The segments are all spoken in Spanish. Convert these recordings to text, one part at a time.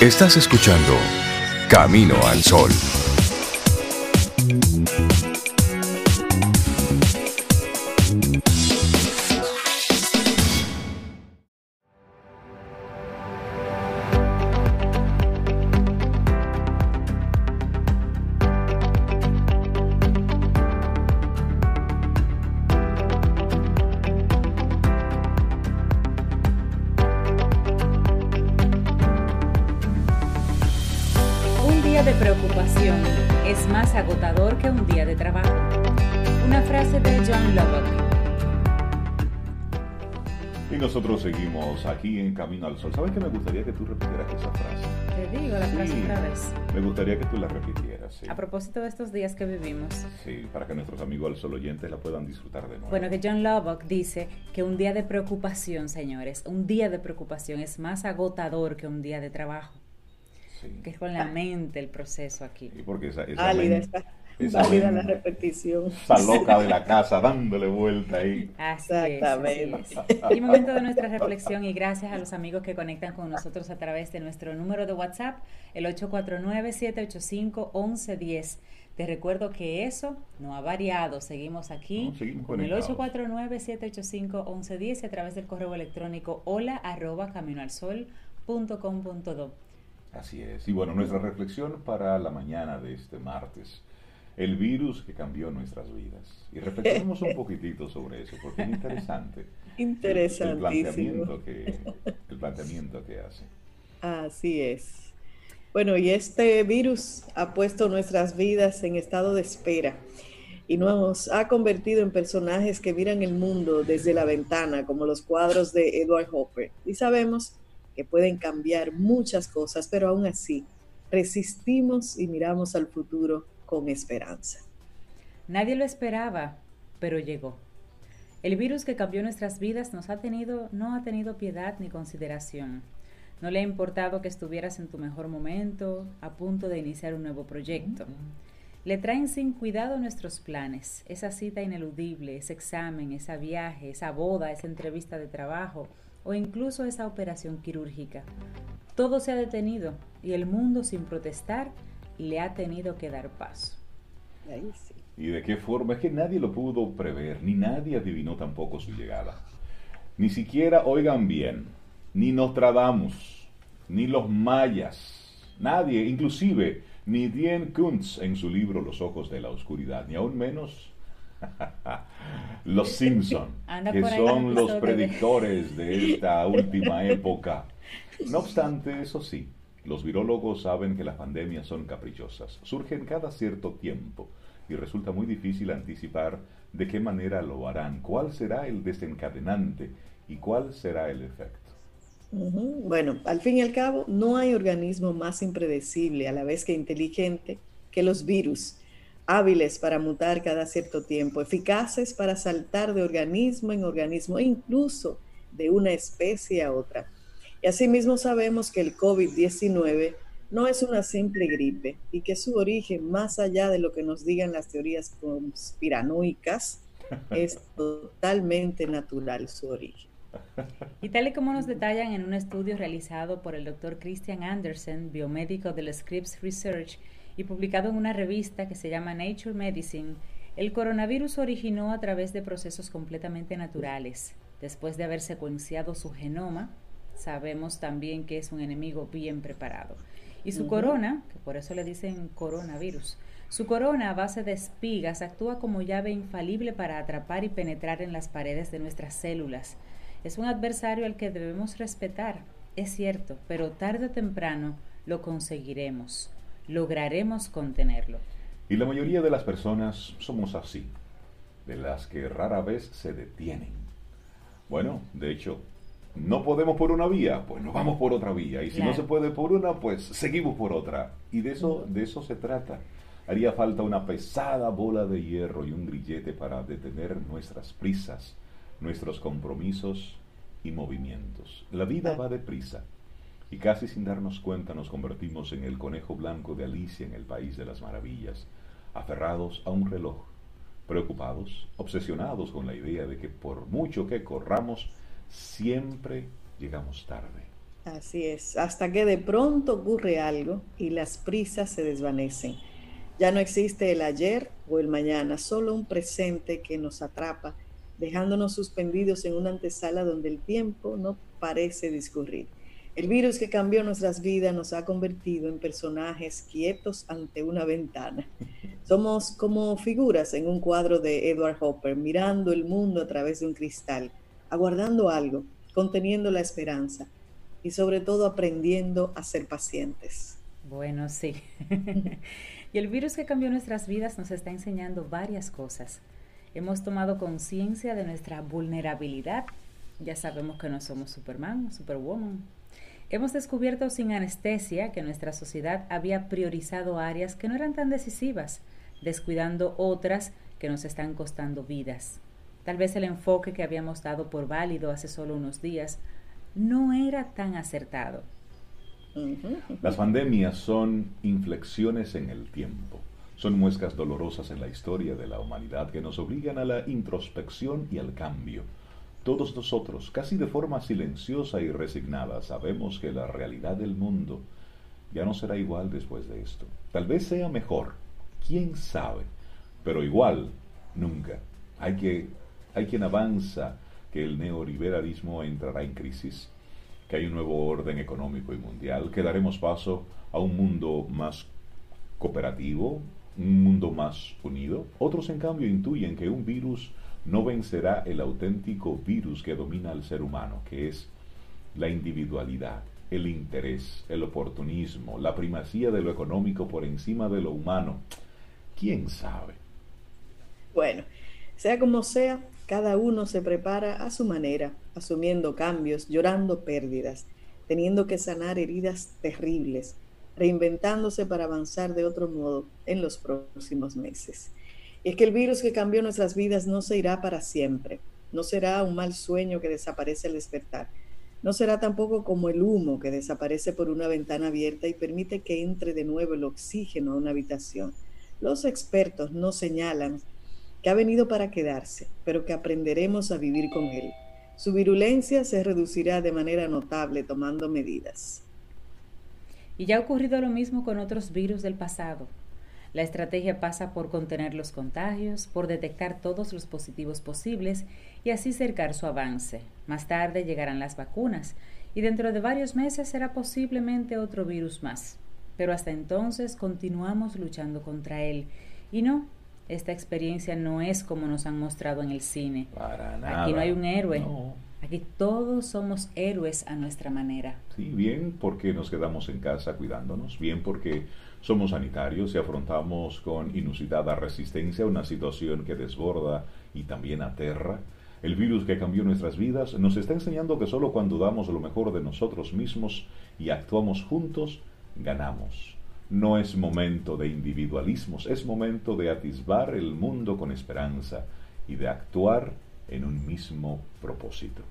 Estás escuchando Camino al Sol. Sol. ¿Sabes que me gustaría que tú repitieras esa frase? Te digo la frase otra vez. Me gustaría que tú la repitieras, sí. A propósito de estos días que vivimos. Sí, para que nuestros amigos al sol oyentes la puedan disfrutar de nuevo. Bueno, que John Lubbock dice que un día de preocupación, señores, un día de preocupación es más agotador que un día de trabajo. Sí. Que es con la mente el proceso aquí. Y porque esa, esa, está esa válida la repetición. esa loca de la casa dándole vuelta ahí. Así Exactamente. es. Y momento de nuestra reflexión y gracias a los amigos que conectan con nosotros a través de nuestro número de WhatsApp, el 849-785-1110. Te recuerdo que eso no ha variado. Seguimos aquí No, seguimos con el conectados. 849-785-1110 y a través del correo electrónico hola arroba caminoalsol.com.do. Así es. Y bueno, nuestra reflexión para la mañana de este martes. El virus que cambió nuestras vidas. Y reflexionemos un poquitito sobre eso, porque es interesante. El, el Interesantísimo. planteamiento que, el planteamiento que hace. Así es. Bueno, y este virus ha puesto nuestras vidas en estado de espera y nos ha convertido en personajes que miran el mundo desde la ventana, como los cuadros de Edward Hopper. Y sabemos que pueden cambiar muchas cosas, pero aún así resistimos y miramos al futuro con esperanza. Nadie lo esperaba, pero llegó. El virus que cambió nuestras vidas nos ha tenido, no ha tenido piedad ni consideración. No le ha importado que estuvieras en tu mejor momento, a punto de iniciar un nuevo proyecto. Le traen sin cuidado nuestros planes, esa cita ineludible, ese examen, esa viaje, esa boda, esa entrevista de trabajo o incluso esa operación quirúrgica. Todo se ha detenido y el mundo sin protestar le ha tenido que dar paso. Ahí sí. ¿Y de qué forma? Es que nadie lo pudo prever, ni nadie adivinó tampoco su llegada. Ni siquiera, oigan bien, ni Nostradamus, ni los mayas, nadie, inclusive ni Dien Kuntz en su libro Los ojos de la oscuridad, ni aún menos los Simpson, que son los predictores de esta última época. No obstante, eso sí, los virólogos saben que las pandemias son caprichosas, surgen cada cierto tiempo y resulta muy difícil anticipar de qué manera lo harán, cuál será el desencadenante y cuál será el efecto. Bueno, al fin y al cabo, no hay organismo más impredecible a la vez que inteligente que los virus, hábiles para mutar cada cierto tiempo, eficaces para saltar de organismo en organismo e incluso de una especie a otra. Y asimismo sabemos que el COVID-19 no es una simple gripe y que su origen, más allá de lo que nos digan las teorías conspiranoicas, es totalmente natural su origen. Y tal y como nos detallan en un estudio realizado por el doctor Christian Andersen, biomédico del Scripps Research, y publicado en una revista que se llama Nature Medicine, el coronavirus originó a través de procesos completamente naturales. Después de haber secuenciado su genoma, sabemos también que es un enemigo bien preparado. Y su corona, que por eso le dicen coronavirus, su corona a base de espigas actúa como llave infalible para atrapar y penetrar en las paredes de nuestras células. Es un adversario al que debemos respetar, es cierto, pero tarde o temprano lo conseguiremos, lograremos contenerlo. Y la mayoría de las personas somos así, de las que rara vez se detienen. Bueno, de hecho, no podemos por una vía, pues nos vamos por otra vía. Y si no se puede por una, pues seguimos por otra. Y de eso, de eso se trata. Haría falta una pesada bola de hierro y un grillete para detener nuestras prisas, nuestros compromisos y movimientos. La vida va deprisa. Y casi sin darnos cuenta nos convertimos en el conejo blanco de Alicia en el País de las Maravillas, aferrados a un reloj, preocupados, obsesionados con la idea de que por mucho que corramos, siempre llegamos tarde. Así es, hasta que de pronto ocurre algo y las prisas se desvanecen. Ya no existe el ayer o el mañana, solo un presente que nos atrapa, dejándonos suspendidos en una antesala donde el tiempo no parece discurrir. El virus que cambió nuestras vidas nos ha convertido en personajes quietos ante una ventana. Somos como figuras en un cuadro de Edward Hopper, mirando el mundo a través de un cristal, aguardando algo, conteniendo la esperanza y sobre todo aprendiendo a ser pacientes. Bueno, sí. y el virus que cambió nuestras vidas nos está enseñando varias cosas. Hemos tomado conciencia de nuestra vulnerabilidad. Ya sabemos que no somos Superman, Superwoman. Hemos descubierto sin anestesia que nuestra sociedad había priorizado áreas que no eran tan decisivas, descuidando otras que nos están costando vidas. Tal vez el enfoque que habíamos dado por válido hace solo unos días no era tan acertado. Las pandemias son inflexiones en el tiempo, son muescas dolorosas en la historia de la humanidad que nos obligan a la introspección y al cambio. Todos nosotros, casi de forma silenciosa y resignada, sabemos que la realidad del mundo ya no será igual después de esto. Tal vez sea mejor, quién sabe, pero igual, nunca. Hay, que, hay quien avanza que el neoliberalismo entrará en crisis, que hay un nuevo orden económico y mundial, que daremos paso a un mundo más cooperativo, un mundo más unido. Otros, en cambio, intuyen que un virus no vencerá el auténtico virus que domina al ser humano, que es la individualidad, el interés, el oportunismo, la primacía de lo económico por encima de lo humano. ¿Quién sabe? Bueno, sea como sea, cada uno se prepara a su manera, asumiendo cambios, llorando pérdidas, teniendo que sanar heridas terribles, reinventándose para avanzar de otro modo en los próximos meses. Y es que el virus que cambió nuestras vidas no se irá para siempre, no será un mal sueño que desaparece al despertar, no será tampoco como el humo que desaparece por una ventana abierta y permite que entre de nuevo el oxígeno a una habitación. Los expertos nos señalan ha venido para quedarse, pero que aprenderemos a vivir con él. Su virulencia se reducirá de manera notable tomando medidas. Y ya ha ocurrido lo mismo con otros virus del pasado. La estrategia pasa por contener los contagios, por detectar todos los positivos posibles y así cercar su avance. Más tarde llegarán las vacunas y dentro de varios meses será posiblemente otro virus más. Pero hasta entonces continuamos luchando contra él. Y no, esta experiencia no es como nos han mostrado en el cine. Para nada. Aquí no hay un héroe. Aquí todos somos héroes a nuestra manera. Sí, bien porque nos quedamos en casa cuidándonos, bien porque somos sanitarios y afrontamos con inusitada resistencia una situación que desborda y también aterra. El virus que cambió nuestras vidas nos está enseñando que solo cuando damos lo mejor de nosotros mismos y actuamos juntos, ganamos. No es momento de individualismos, es momento de atisbar el mundo con esperanza y de actuar en un mismo propósito.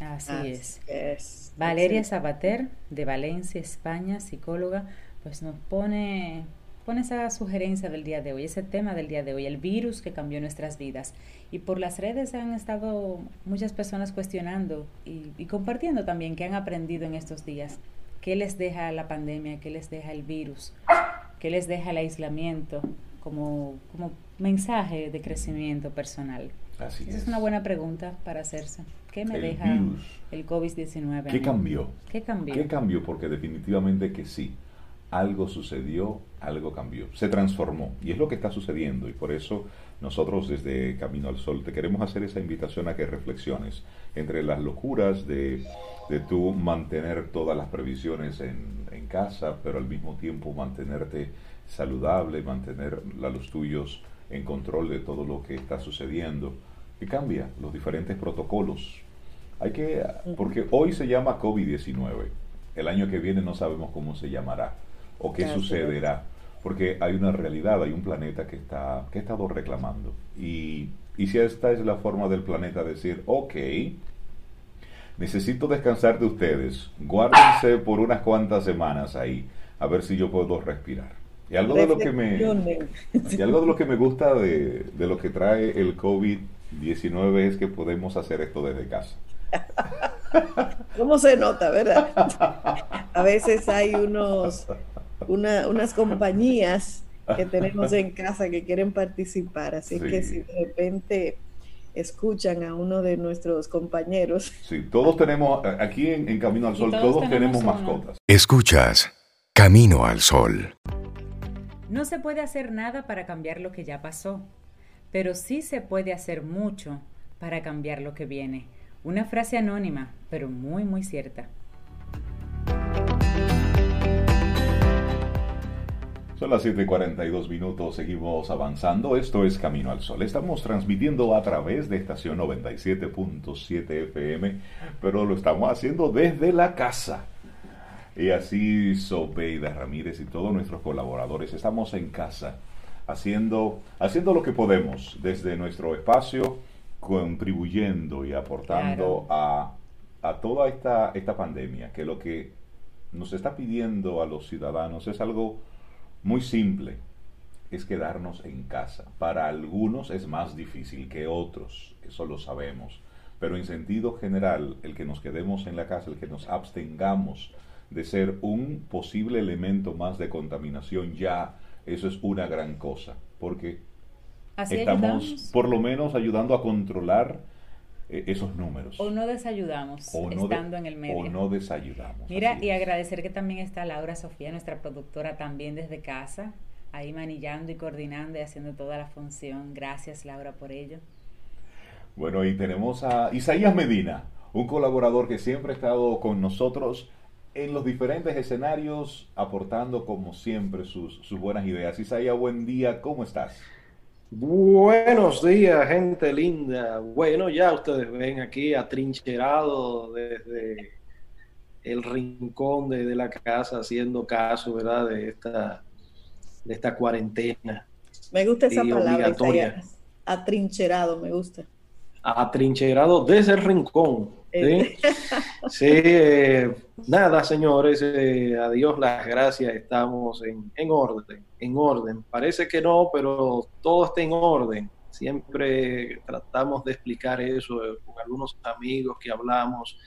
Así, es. Valeria Sabater, de Valencia, España, psicóloga, pues nos pone, pone esa sugerencia del día de hoy, ese tema del día de hoy, el virus que cambió nuestras vidas. Y por las redes han estado muchas personas cuestionando y, y compartiendo también qué han aprendido en estos días. ¿Qué les deja la pandemia? ¿Qué les deja el virus? ¿Qué les deja el aislamiento como, como mensaje de crecimiento personal? Así Esa es. es una buena pregunta para hacerse. ¿Qué me El deja virus. el COVID-19? ¿Qué cambió? ¿Qué cambió? ¿Qué cambió? Porque definitivamente que sí. Algo sucedió, algo cambió. Se transformó. Y es lo que está sucediendo. Y por eso nosotros desde Camino al Sol te queremos hacer esa invitación a que reflexiones entre las locuras de, de tú mantener todas las previsiones en, en casa, pero al mismo tiempo mantenerte saludable, mantener a los tuyos en control de todo lo que está sucediendo. ¿Qué cambia? Los diferentes protocolos. Hay que, porque hoy se llama COVID-19. El año que viene no sabemos cómo se llamará o qué sucederá. Porque hay una realidad, hay un planeta que está que ha estado reclamando. Y, y si esta es la forma del planeta decir, ok, necesito descansar de ustedes, guárdense por unas cuantas semanas ahí, a ver si yo puedo respirar. Y algo de lo que me, y algo de lo que me gusta de, de lo que trae el COVID-19 es que podemos hacer esto desde casa. ¿Cómo se nota, verdad? A veces hay unos, unas compañías que tenemos en casa que quieren participar, así que si de repente escuchan a uno de nuestros compañeros. Sí, todos tenemos, aquí en, Camino al Sol, todos, tenemos mascotas. Escuchas Camino al Sol. No se puede hacer nada para cambiar lo que ya pasó, pero sí se puede hacer mucho para cambiar lo que viene. Una frase anónima, pero muy, muy cierta. Son las 7:42 minutos, seguimos avanzando. Esto es Camino al Sol. Estamos transmitiendo a través de estación 97.7 FM, pero lo estamos haciendo desde la casa. Y así Sobeida Ramírez y todos nuestros colaboradores estamos en casa haciendo, haciendo lo que podemos desde nuestro espacio contribuyendo y aportando a, toda esta, esta pandemia, que lo que nos está pidiendo a los ciudadanos es algo muy simple, es quedarnos en casa. Para algunos es más difícil que otros, eso lo sabemos, pero en sentido general, el que nos quedemos en la casa, el que nos abstengamos de ser un posible elemento más de contaminación ya, eso es una gran cosa, porque estamos por lo menos ayudando a controlar esos números. O no desayudamos estando en el medio. O no desayudamos. Mira, y agradecer que también está Laura Sofía, nuestra productora, también desde casa, ahí manillando y coordinando y haciendo toda la función. Gracias, Laura, por ello. Bueno, y tenemos a Isaías Medina, un colaborador que siempre ha estado con nosotros en los diferentes escenarios, aportando como siempre sus, sus buenas ideas. Isaías, buen día, ¿cómo estás? Buenos días, gente linda. Bueno, ya ustedes ven aquí atrincherado desde el rincón de, la casa, haciendo caso, ¿verdad? De esta, de esta cuarentena. Me gusta esa palabra. Atrincherado, me gusta. Atrincherado desde el rincón. Sí, eh, nada, señores, eh, a Dios las gracias, estamos en, en, orden, en orden. Parece que no, pero todo está en orden. Siempre tratamos de explicar eso eh, con algunos amigos que hablamos,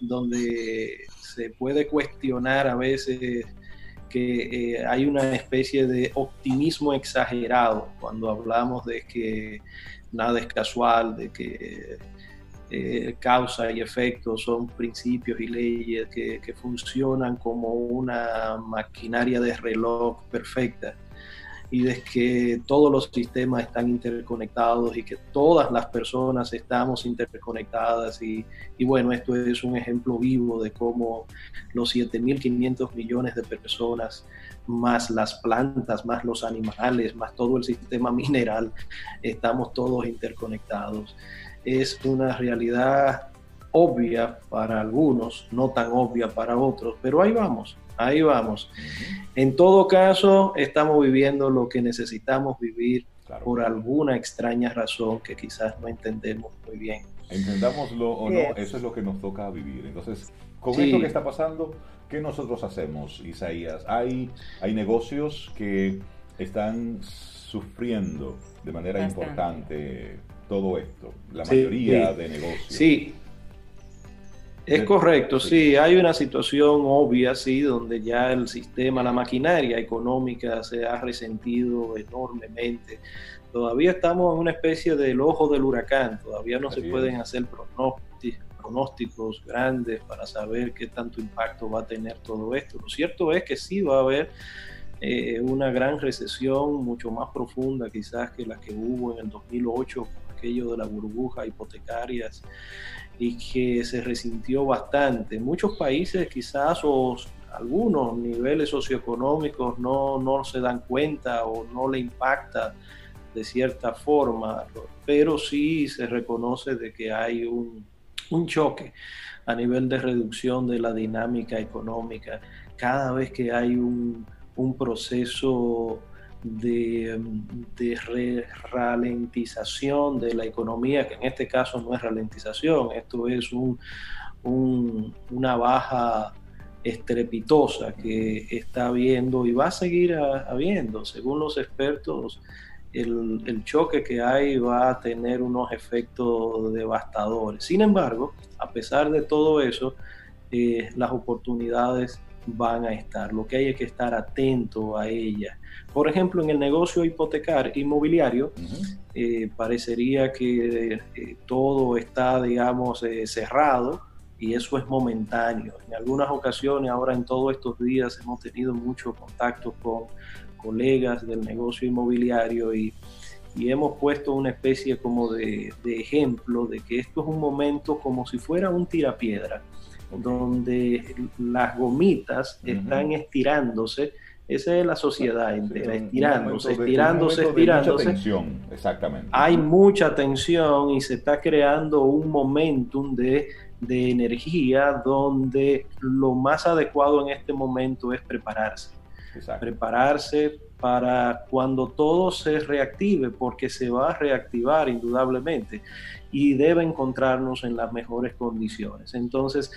donde se puede cuestionar a veces que hay una especie de optimismo exagerado cuando hablamos de que nada es casual, de que eh, causa y efecto son principios y leyes que, funcionan como una maquinaria de reloj perfecta. Y de que todos los sistemas están interconectados y que todas las personas estamos interconectadas. Y, y bueno, esto es un ejemplo vivo de cómo los 7.500 millones de personas más las plantas, más los animales, más todo el sistema mineral, estamos todos interconectados es una realidad obvia para algunos, no tan obvia para otros, pero ahí vamos, ahí vamos. En todo caso, estamos viviendo lo que necesitamos vivir por alguna extraña razón que quizás no entendemos muy bien. Entendámoslo o no, eso es lo que nos toca vivir. Entonces, con esto que está pasando, ¿qué nosotros hacemos, Isaías? Hay, hay negocios que están sufriendo de manera importante todo esto, la mayoría de negocios. Sí, es correcto, sí. hay una situación obvia, sí, donde ya el sistema, la maquinaria económica se ha resentido enormemente. Todavía estamos en una especie del ojo del huracán, todavía no se pueden hacer pronósticos grandes para saber qué tanto impacto va a tener todo esto. Lo cierto es que sí va a haber eh, una gran recesión mucho más profunda quizás que la que hubo en el 2008 aquello de la burbuja hipotecarias y que se resintió bastante. Muchos países quizás o algunos niveles socioeconómicos no, no se dan cuenta o no le impacta de cierta forma, pero sí se reconoce de que hay un, un choque a nivel de reducción de la dinámica económica. Cada vez que hay un, un proceso de, de ralentización de la economía, que en este caso no es ralentización, esto es un, una baja estrepitosa que está habiendo y va a seguir habiendo. Según los expertos, el, choque que hay va a tener unos efectos devastadores. Sin embargo, a pesar de todo eso, eh, las oportunidades van a estar. Lo que hay es que estar atento a ellas. Por ejemplo, en el negocio hipotecar inmobiliario, eh, parecería que eh, todo está, digamos, cerrado y eso es momentáneo. En algunas ocasiones, ahora en todos estos días, hemos tenido mucho contacto con colegas del negocio inmobiliario y, hemos puesto una especie como de, ejemplo de que esto es un momento como si fuera un tirapiedra, donde las gomitas están estirándose. Esa es la sociedad entera, estirándose, estirándose, estirándose. tensión, exactamente. Hay mucha tensión y se está creando un momentum de, de energía donde lo más adecuado en este momento es prepararse prepararse para cuando todo se reactive, porque se va a reactivar indudablemente y debe encontrarnos en las mejores condiciones. Entonces,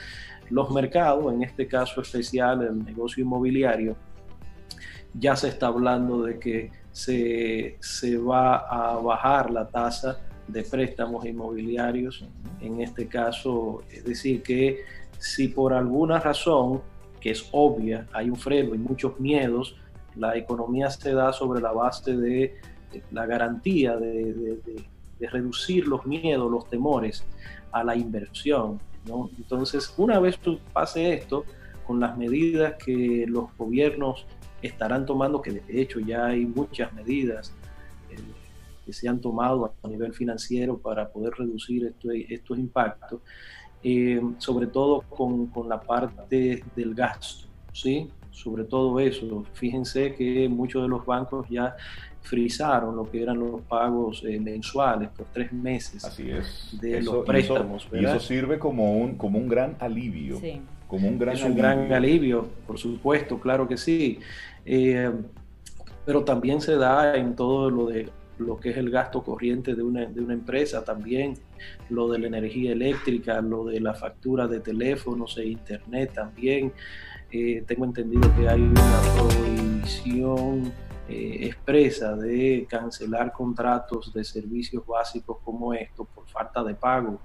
los mercados, en este caso especial el negocio inmobiliario, ya se está hablando de que se, se va a bajar la tasa de préstamos inmobiliarios, en este caso, es decir, que si por alguna razón que es obvia, hay un freno y muchos miedos, la economía se da sobre la base de, la garantía de, reducir los miedos, los temores a la inversión. Entonces, una vez pase esto, con las medidas que los gobiernos estarán tomando, que de hecho ya hay muchas medidas eh, que se han tomado a nivel financiero para poder reducir estos impactos, eh, sobre todo con, con, la parte del gasto, ¿sí? Sobre todo eso. Fíjense que muchos de los bancos ya frizaron lo que eran los pagos eh, mensuales por tres meses Así es. de los préstamos. Y eso, sirve como un, como un gran alivio. Sí. Como un gran es un gran alivio, por supuesto, claro que sí. Eh, pero también se da en todo lo de lo que es el gasto corriente de una, de una empresa, también lo de la energía eléctrica, lo de la factura de teléfonos e internet también. Eh, tengo entendido que hay una prohibición eh, expresa de cancelar contratos de servicios básicos como estos por falta de pago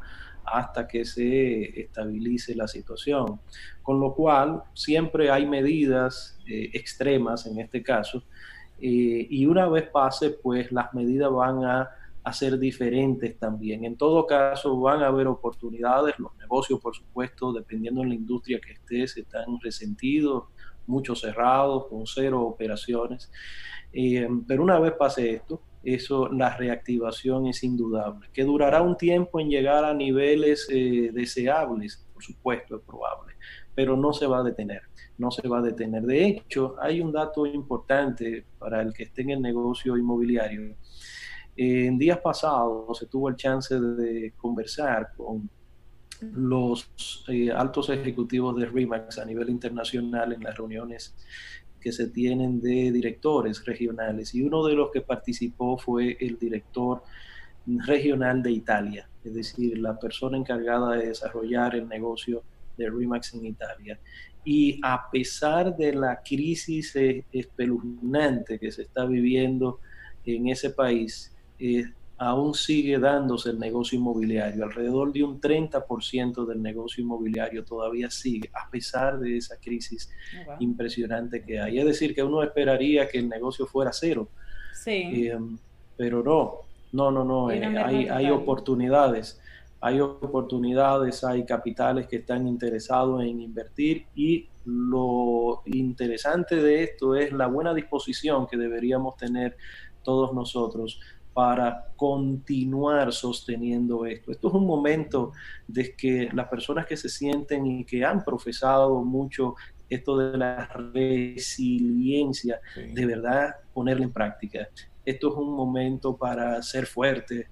hasta que se estabilice la situación. Con lo cual, siempre hay medidas eh, extremas en este caso eh, y una vez pase, pues las medidas van a, ser diferentes también. En todo caso, van a haber oportunidades, los negocios, por supuesto, dependiendo de la industria que estés, están resentidos, muchos cerrados, con cero operaciones. Eh, pero una vez pase esto, eso, la reactivación es indudable, que durará un tiempo en llegar a niveles eh, deseables, por supuesto, es probable, pero no se va a detener no se va a detener. De hecho, hay un dato importante para el que esté en el negocio inmobiliario. En días pasados se tuvo el chance de conversar con los eh, altos ejecutivos de RIMAX a nivel internacional en las reuniones que se tienen de directores regionales y uno de los que participó fue el director regional de Italia, es decir, la persona encargada de desarrollar el negocio de RIMAX en Italia. Y a pesar de la crisis espeluznante que se está viviendo en ese país, eh, aún sigue dándose el negocio inmobiliario. Alrededor de un 30% del negocio inmobiliario todavía sigue, a pesar de esa crisis oh, impresionante que hay. Es decir, que uno esperaría que el negocio fuera cero. Sí. Eh, pero no, no, no, no, hay, hay oportunidades hay oportunidades, hay capitales que están interesados en invertir y lo interesante de esto es la buena disposición que deberíamos tener todos nosotros para continuar sosteniendo esto. Esto es un momento de que las personas que se sienten y que han profesado mucho esto de la resiliencia, de verdad ponerla en práctica. Esto es un momento para ser fuerte,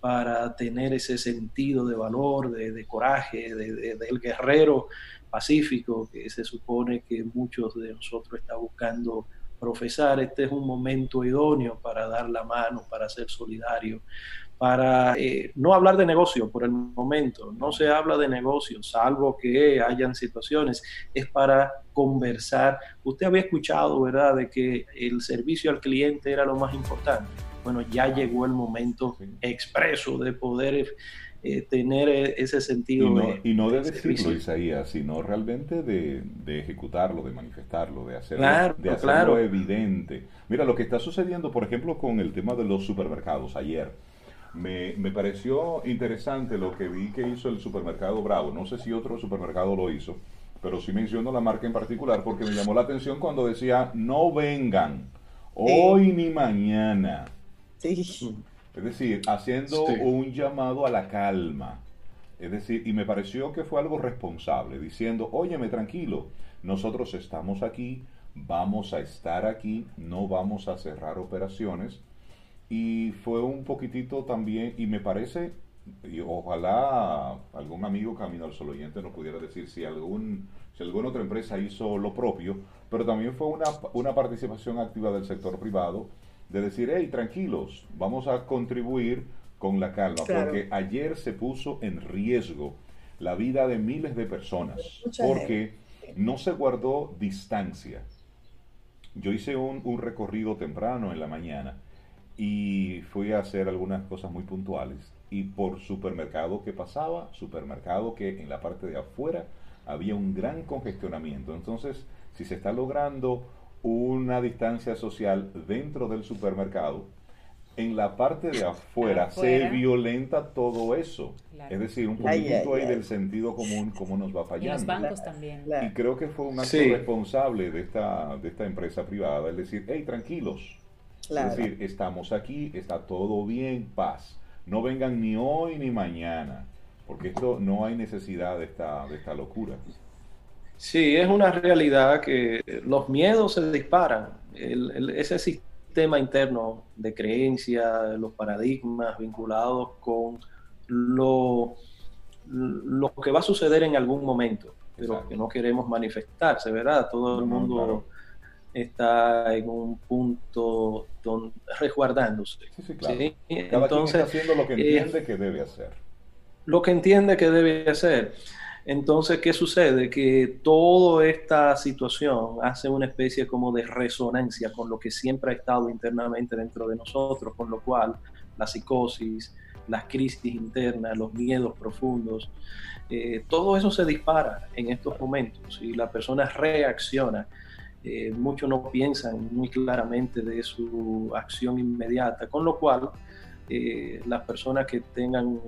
para tener ese sentido de valor, de, coraje, del guerrero pacífico que se supone que muchos de nosotros están buscando profesar. Este es un momento idóneo para dar la mano, para ser solidario, para eh, no hablar de negocio por el momento, no se habla de negocio, salvo que hayan situaciones, es para conversar. Usted había escuchado, ¿verdad?, de que el servicio al cliente era lo más importante bueno, ya llegó el momento expreso de poder eh, tener e, ese sentido. Y no de, y no de, decirlo, Isaías, sino realmente de, de, ejecutarlo, de manifestarlo, de hacerlo, de hacerlo evidente. Mira, lo que está sucediendo, por ejemplo, con el tema de los supermercados ayer. Me, me, pareció interesante lo que vi que hizo el supermercado Bravo. No sé si otro supermercado lo hizo, pero sí menciono la marca en particular porque me llamó la atención cuando decía no vengan hoy ni mañana. Sí. Es decir, haciendo un llamado a la calma. Es decir, y me pareció que fue algo responsable, diciendo, óyeme tranquilo, nosotros estamos aquí, vamos a estar aquí, no vamos a cerrar operaciones. Y fue un poquitito también, y me parece, y ojalá algún amigo Camino al Sol oyente nos pudiera decir si algún si alguna otra empresa hizo lo propio, pero también fue una, una participación activa del sector privado de decir, hey, tranquilos, vamos a contribuir con la calma, porque ayer se puso en riesgo la vida de miles de personas, porque no se guardó distancia. Yo hice un, un, recorrido temprano en la mañana y fui a hacer algunas cosas muy puntuales. Y por supermercado que pasaba, supermercado que en la parte de afuera había un gran congestionamiento. Entonces, si se está logrando una distancia social dentro del supermercado, en la parte de afuera, se violenta todo eso. Es decir, un poquito ahí del sentido común, cómo nos va fallando. Y los bancos también. Y creo que fue un acto responsable de esta, de esta empresa privada, es decir, hey, tranquilos. Es decir, estamos aquí, está todo bien, paz. No vengan ni hoy ni mañana, porque esto no hay necesidad de esta, de esta locura. Sí, es una realidad que los miedos se disparan. ese sistema interno de creencia, los paradigmas vinculados con lo, lo que va a suceder en algún momento, pero que no queremos manifestarse, ¿verdad? Todo el mundo está en un punto donde, resguardándose. Sí, sí, claro. Entonces, está haciendo lo que entiende eh, que debe hacer. Lo que entiende que debe hacer. Entonces, ¿qué sucede? Que toda esta situación hace una especie como de resonancia con lo que siempre ha estado internamente dentro de nosotros, con lo cual la psicosis, las crisis internas, los miedos profundos, eh, todo eso se dispara en estos momentos y la persona reacciona. Eh, muchos no piensan muy claramente de su acción inmediata, con lo cual eh, las personas que tengan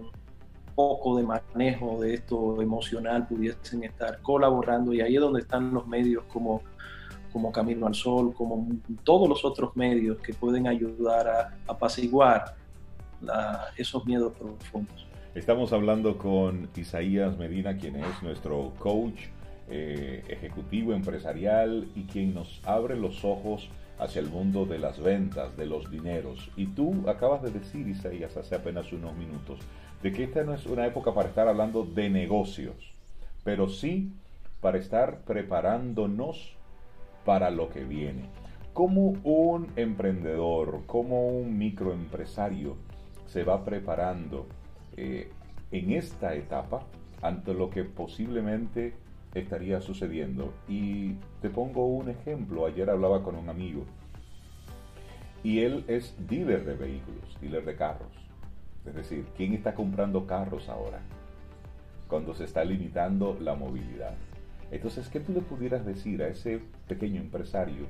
poco de manejo de esto emocional pudiesen estar colaborando y ahí es donde están los medios como, como Camino al Sol, como todos los otros medios que pueden ayudar a, apaciguar esos miedos profundos. Estamos hablando con Isaías Medina, quien es nuestro coach eh, ejecutivo empresarial y quien nos abre los ojos hacia el mundo de las ventas, de los dineros. Y tú acabas de decir, Isaías, hace apenas unos minutos, de que esta no es una época para estar hablando de negocios, pero sí para estar preparándonos para lo que viene. Como un emprendedor, como un microempresario se va preparando eh, en esta etapa ante lo que posiblemente estaría sucediendo. Y te pongo un ejemplo. Ayer hablaba con un amigo y él es dealer de vehículos, dealer de carros. Es decir, ¿quién está comprando carros ahora? Cuando se está limitando la movilidad. Entonces, ¿qué tú le pudieras decir a ese pequeño empresario,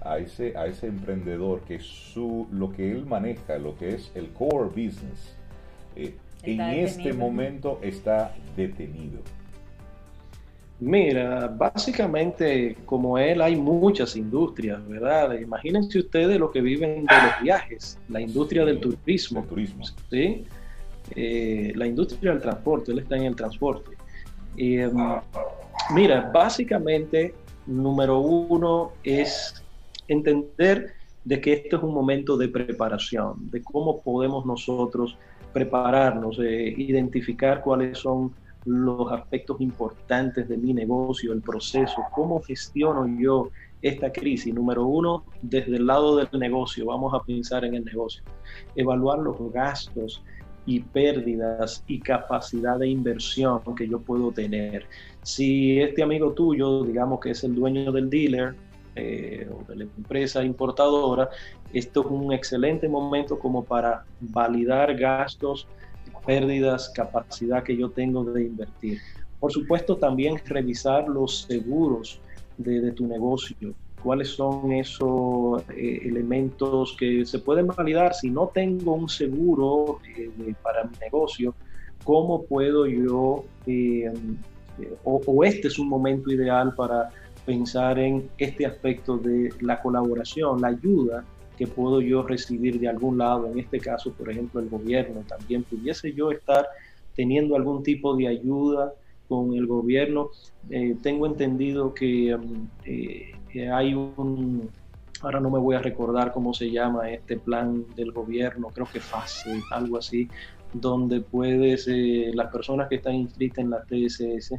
a ese, a ese emprendedor que su, lo que él maneja, lo que es el core business, eh, en este momento está detenido? Mira, básicamente como él hay muchas industrias, ¿verdad? Imagínense ustedes lo que viven de los viajes, la industria del turismo. turismo. ¿sí? Eh, la industria del transporte, él está en el transporte. Em, mira, básicamente, número uno es entender de que este es un momento de preparación, de cómo podemos nosotros prepararnos, eh, identificar cuáles son los aspectos importantes de mi negocio, el proceso, cómo gestiono yo esta crisis. Número uno, desde el lado del negocio, vamos a pensar en el negocio, evaluar los gastos y pérdidas y capacidad de inversión que yo puedo tener. Si este amigo tuyo, digamos que es el dueño del dealer, eh, o de la empresa importadora, esto es un excelente momento como para validar gastos, pérdidas, capacidad que yo tengo de invertir. Por supuesto, también revisar los seguros de, tu negocio. ¿Cuáles son esos eh, elementos que se pueden validar? Si no tengo un seguro eh, para mi negocio, ¿cómo puedo yo, eh, o, este es un momento ideal para pensar en este aspecto de la colaboración, la ayuda que puedo yo recibir de algún lado, en este caso, por ejemplo, el gobierno, también pudiese yo estar teniendo algún tipo de ayuda con el gobierno. Eh, tengo entendido que, um, eh, hay un, ahora no me voy a recordar cómo se llama este plan del gobierno, creo que fácil, algo así, donde puedes, eh, las personas que están inscritas en la TSS,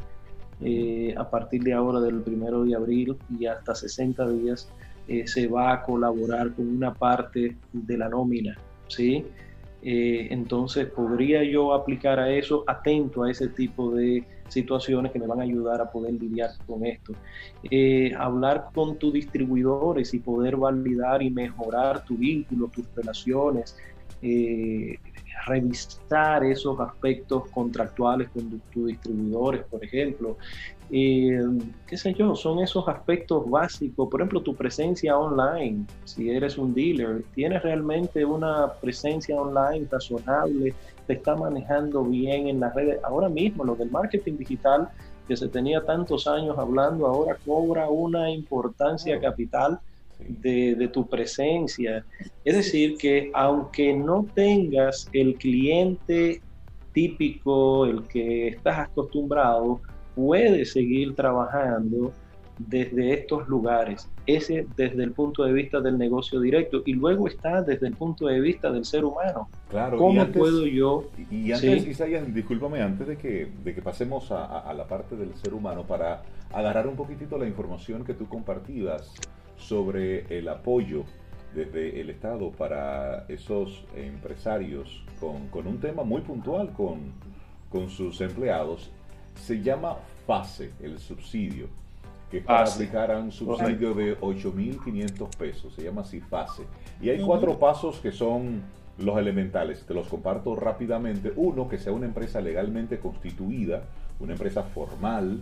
a partir de ahora del primero de abril y hasta 60 días, se va a colaborar con una parte de la nómina, ¿sí? entonces, ¿podría yo aplicar a eso atento a ese tipo de situaciones que me van a ayudar a poder lidiar con esto. Eh, hablar con tus distribuidores y poder validar y mejorar tu vínculo, tus relaciones, eh, revisar esos aspectos contractuales con tus distribuidores, por ejemplo. Eh, qué sé yo, son esos aspectos básicos. Por ejemplo, tu presencia online, si eres un dealer, tienes realmente una presencia online razonable te está manejando bien en las redes. Ahora mismo lo del marketing digital que se tenía tantos años hablando, ahora cobra una importancia capital de, de, tu presencia. Es decir, que aunque no tengas el cliente típico, el que estás acostumbrado, puedes seguir trabajando desde estos lugares. Ese desde el punto de vista del negocio directo y luego está desde el punto de vista del ser humano. Claro. ¿Cómo puedo yo? Y antes, Isaías, discúlpame, antes de que, de que pasemos a, la parte del ser humano para agarrar un poquitito la información que tú compartías sobre el apoyo desde el Estado para esos empresarios con, con un tema muy puntual con, con sus empleados, se llama FASE, el subsidio que para aplicar a un subsidio de 8.500 pesos, se llama CIFASE. Y hay cuatro pasos que son los elementales, te los comparto rápidamente. Uno, que sea una empresa legalmente constituida, una empresa formal.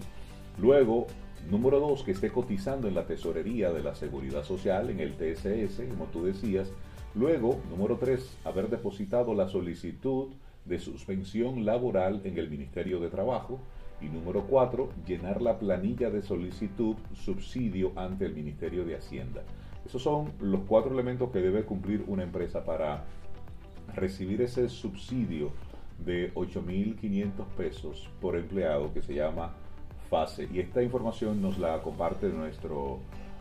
Luego, número dos, que esté cotizando en la tesorería de la Seguridad Social, en el TSS, como tú decías. Luego, número tres, haber depositado la solicitud de suspensión laboral en el Ministerio de Trabajo. Y número cuatro, llenar la planilla de solicitud subsidio ante el Ministerio de Hacienda. Esos son los cuatro elementos que debe cumplir una empresa para recibir ese subsidio de 8.500 pesos por empleado que se llama FASE. Y esta información nos la comparte nuestro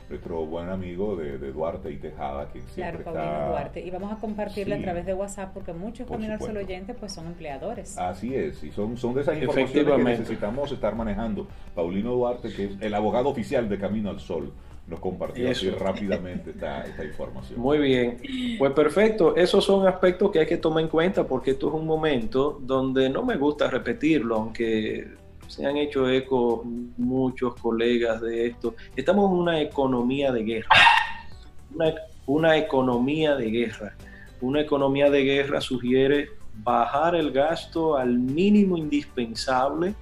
nuestro buen amigo de, Duarte y Tejada, que siempre claro, está... Duarte. Y vamos a compartirle a través de WhatsApp porque muchos Camino al Sol oyentes pues son empleadores. Así es, y son, son de esas informaciones que necesitamos estar manejando. Paulino Duarte, que es el abogado oficial de Camino al Sol, nos compartió así rápidamente esta, esta, información. Muy bien, pues perfecto. Esos son aspectos que hay que tomar en cuenta porque esto es un momento donde no me gusta repetirlo, aunque se han hecho eco muchos colegas de esto. Estamos en una economía de guerra. Una, economía de guerra. Una economía de guerra sugiere bajar el gasto al mínimo indispensable,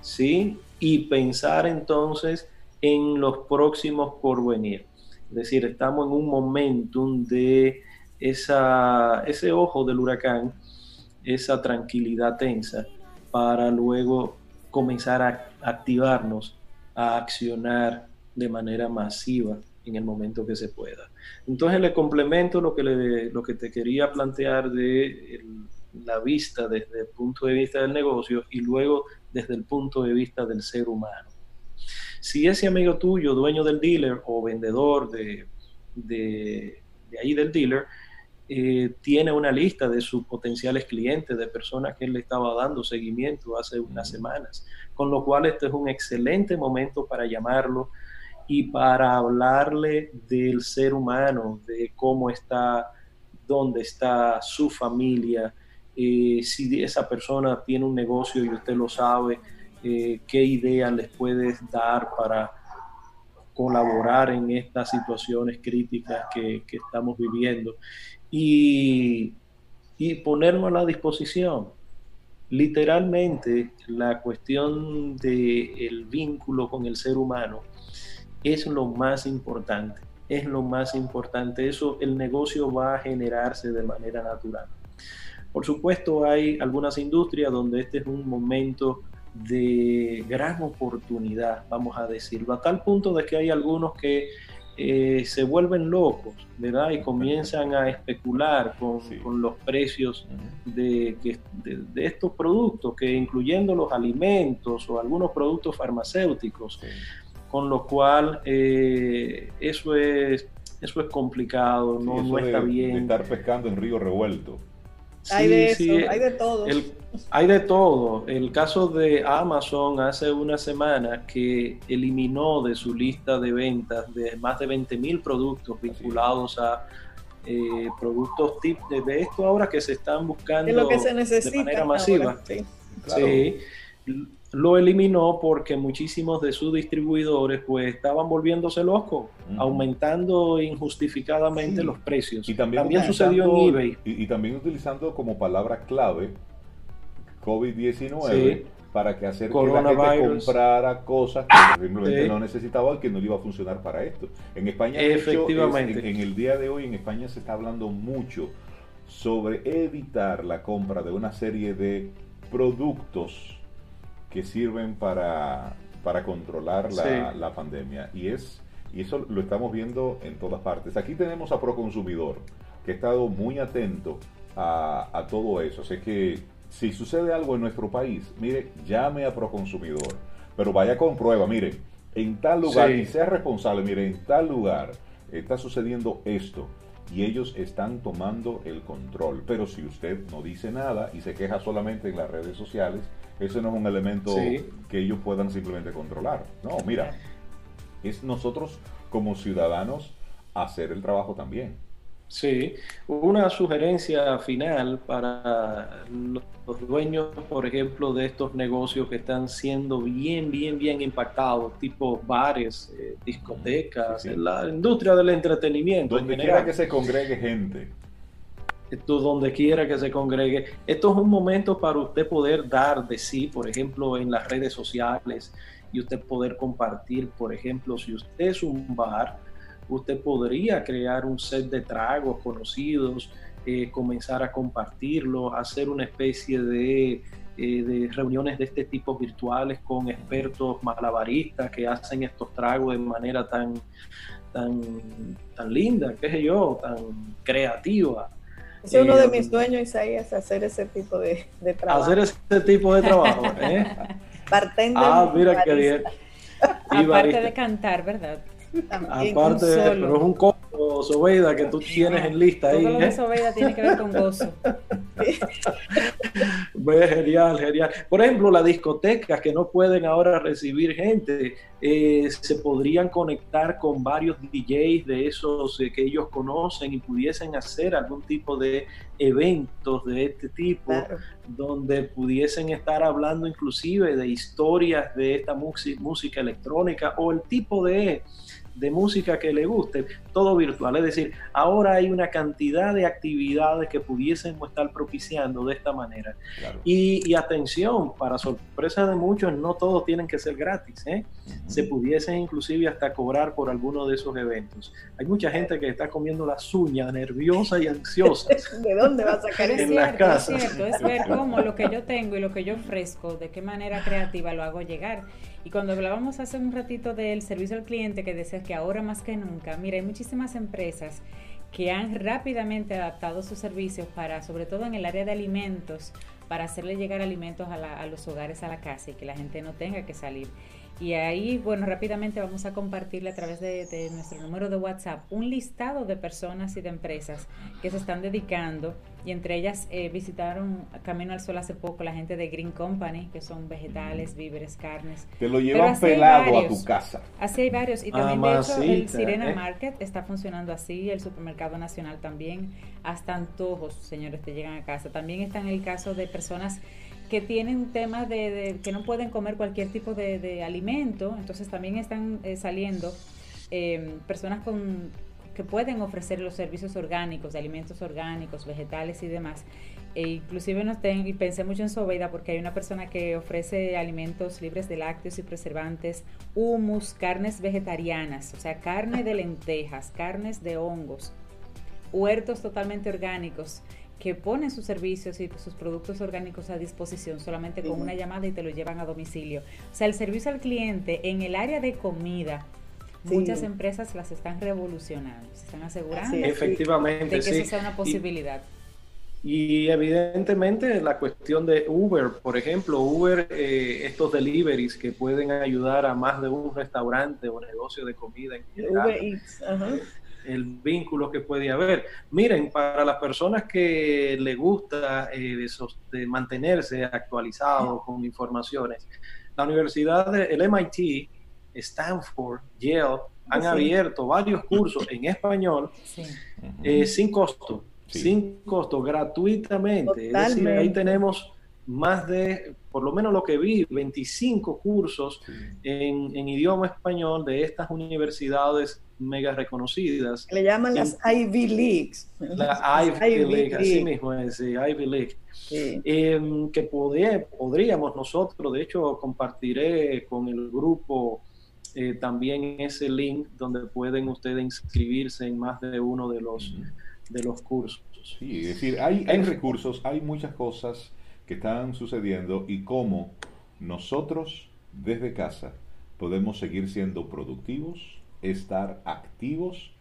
¿sí? Y pensar entonces en los próximos por venir. Es decir, estamos en un momentum de esa, ese ojo del huracán, esa tranquilidad tensa, para luego comenzar a activarnos, a accionar de manera masiva en el momento que se pueda. Entonces le complemento lo que, lo que te quería plantear de la vista desde el punto de vista del negocio y luego desde el punto de vista del ser humano. Si ese amigo tuyo, dueño del dealer o vendedor de, de, de ahí del dealer, eh, tiene una lista de sus potenciales clientes, de personas que él le estaba dando seguimiento hace unas semanas, con lo cual este es un excelente momento para llamarlo y para hablarle del ser humano, de cómo está, dónde está su familia, eh, si esa persona tiene un negocio y usted lo sabe, eh, qué ideas les puedes dar para colaborar en estas situaciones críticas que, estamos viviendo y, y ponernos a la disposición. Literalmente, la cuestión del vínculo con el ser humano es lo más importante, es lo más importante. Eso, el negocio va a generarse de manera natural. Por supuesto, hay algunas industrias donde este es un momento de gran oportunidad, vamos a decirlo, a tal punto de que hay algunos que eh, se vuelven locos, ¿verdad? Y comienzan a especular con, los precios de, de, estos productos, que incluyendo los alimentos o algunos productos farmacéuticos, con lo cual eh, eso, es, eso es complicado, no, no está bien. estar pescando en río revuelto hay de eso, hay de todo. hay de todo. El caso de Amazon hace una semana que eliminó de su lista de ventas de más de 20 mil productos vinculados a eh, productos tip de, esto ahora que se están buscando lo que se necesita de manera masiva. sí lo eliminó porque muchísimos de sus distribuidores pues estaban volviéndose locos, aumentando injustificadamente los precios. Y también, sucedió en eBay. Y, también utilizando como palabra clave COVID-19 para que hacer que la gente comprara cosas que simplemente no necesitaba y que no iba a funcionar para esto. En España, Efectivamente. en el día de hoy en España se está hablando mucho sobre evitar la compra de una serie de productos que sirven para, para controlar la, pandemia. Y, es, y eso lo estamos viendo en todas partes. Aquí tenemos a Proconsumidor, que ha estado muy atento a, todo eso. Así que si sucede algo en nuestro país, mire, llame a Proconsumidor, pero vaya con prueba, mire, en tal lugar, y sea responsable, mire, en tal lugar está sucediendo esto y ellos están tomando el control. Pero si usted no dice nada y se queja solamente en las redes sociales, eso no es un elemento que ellos puedan simplemente controlar. No, mira, es nosotros como ciudadanos hacer el trabajo también. Sí, una sugerencia final para los dueños, por ejemplo, de estos negocios que están siendo bien, bien, bien impactados, tipo bares, eh, discotecas, la industria del entretenimiento. Donde quiera que se congregue gente donde quiera que se congregue. Esto es un momento para usted poder dar de sí, por ejemplo, en las redes sociales y usted poder compartir, por ejemplo, si usted es un bar, usted podría crear un set de tragos conocidos, eh, comenzar a compartirlo, hacer una especie de, eh, de, reuniones de este tipo virtuales con expertos malabaristas que hacen estos tragos de manera tan, tan, tan linda, qué sé yo, tan creativa. Es uno de mis sueños, Isaías, hacer ese tipo de, trabajo. Hacer ese tipo de trabajo, ¿eh? Ah, mira qué bien. Aparte de cantar, ¿verdad? Aparte, pero es un costo, Sobeida, que tú tienes en lista ahí. Todo ¿eh? Sobeida tiene que ver con gozo. genial, genial. Por ejemplo, las discotecas que no pueden ahora recibir gente, eh, se podrían conectar con varios DJs de esos eh, que ellos conocen y pudiesen hacer algún tipo de eventos de este tipo, donde pudiesen estar hablando inclusive de historias de esta música electrónica o el tipo de de música que le guste, todo virtual. Es decir, ahora hay una cantidad de actividades que pudiésemos estar propiciando de esta manera. Y, atención, para sorpresa de muchos, no todos tienen que ser gratis. ¿eh? Se pudiesen inclusive hasta cobrar por alguno de esos eventos. Hay mucha gente que está comiendo las uñas, nerviosa y ansiosa. ¿De dónde va a sacar en? Es cierto, es ver cómo lo que yo tengo y lo que yo ofrezco, de qué manera creativa lo hago llegar. Y cuando hablábamos hace un ratito del servicio al cliente, que decías que ahora más que nunca, mira, hay muchísimas empresas que han rápidamente adaptado sus servicios para, sobre todo en el área de alimentos, para hacerle llegar alimentos a, a los hogares, a la casa y que la gente no tenga que salir. Y ahí, bueno, rápidamente vamos a compartirle a través de, nuestro número de WhatsApp un listado de personas y de empresas que se están dedicando y entre ellas eh, visitaron Camino al Sol hace poco la gente de Green Company, que son vegetales, víveres, carnes. Te lo llevan pelado a tu casa. Así hay varios. Y también, de hecho, el Sirena ¿eh? Market está funcionando así, el Supermercado Nacional también. Hasta antojos, señores, te llegan a casa. También está en el caso de personas que tienen temas de, que no pueden comer cualquier tipo de, alimento, entonces también están eh, saliendo em, personas con, que pueden ofrecer los servicios orgánicos, de alimentos orgánicos, vegetales y demás. E inclusive nos ten, y pensé mucho en Sobeida porque hay una persona que ofrece alimentos libres de lácteos y preservantes, humus, carnes vegetarianas, o sea, carne de lentejas, carnes de hongos, huertos totalmente orgánicos que ponen sus servicios y sus productos orgánicos a disposición solamente con una llamada y te lo llevan a domicilio. O sea, el servicio al cliente en el área de comida, muchas empresas las están revolucionando, se están asegurando Efectivamente, de que eso sea una posibilidad. Y, evidentemente la cuestión de Uber, por ejemplo, Uber, eh, estos deliveries que pueden ayudar a más de un restaurante o negocio de comida en general. Uber Eats, ajá el vínculo que puede haber. Miren, para las personas que le gusta eh, de, mantenerse actualizado con informaciones, la universidad, el MIT, Stanford, Yale, han abierto varios cursos en español eh, sin costo, sin costo, gratuitamente. Es decir, ahí tenemos más de, por lo menos lo que vi, 25 cursos en, en, idioma español de estas universidades mega reconocidas. Le llaman las Ivy Leagues. La Ivy, League, así mismo es, Ivy League. Em, que podríamos nosotros, de hecho, compartiré con el grupo eh, también ese link donde pueden ustedes inscribirse en más de uno de los, de los cursos. Sí, es decir, hay, hay recursos, hay muchas cosas que están sucediendo y cómo nosotros desde casa podemos seguir siendo productivos, estar activos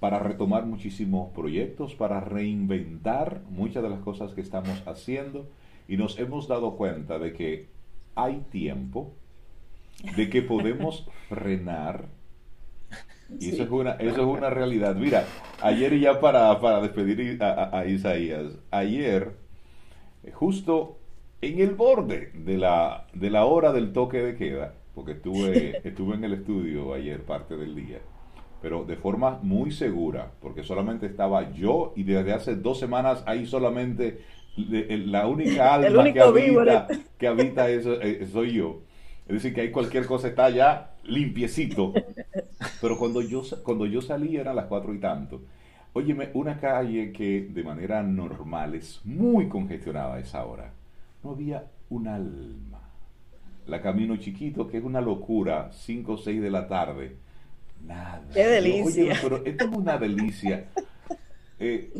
para retomar muchísimos proyectos, para reinventar muchas de las cosas que estamos haciendo y nos hemos dado cuenta de que hay tiempo, de que podemos frenar. Y eso, es una, eso es una realidad. Mira, ayer ya para, para despedir a, Isaías, ayer, justo en el borde de la, de la hora del toque de queda, porque estuve, estuve en el estudio ayer parte del día, pero de forma muy segura, porque solamente estaba yo y desde hace dos semanas ahí solamente la única alma que, habita, que habita eso, eh, soy yo. Es decir, que ahí cualquier cosa está ya limpiecito. Pero cuando yo, cuando yo salí eran las cuatro y tanto. Óyeme, una calle que de manera normal es muy congestionada a esa hora. No había un alma la Camino Chiquito, que es una locura, 5 o 6 de la tarde. Nada. Qué delicia. pero esto es una delicia. Eh,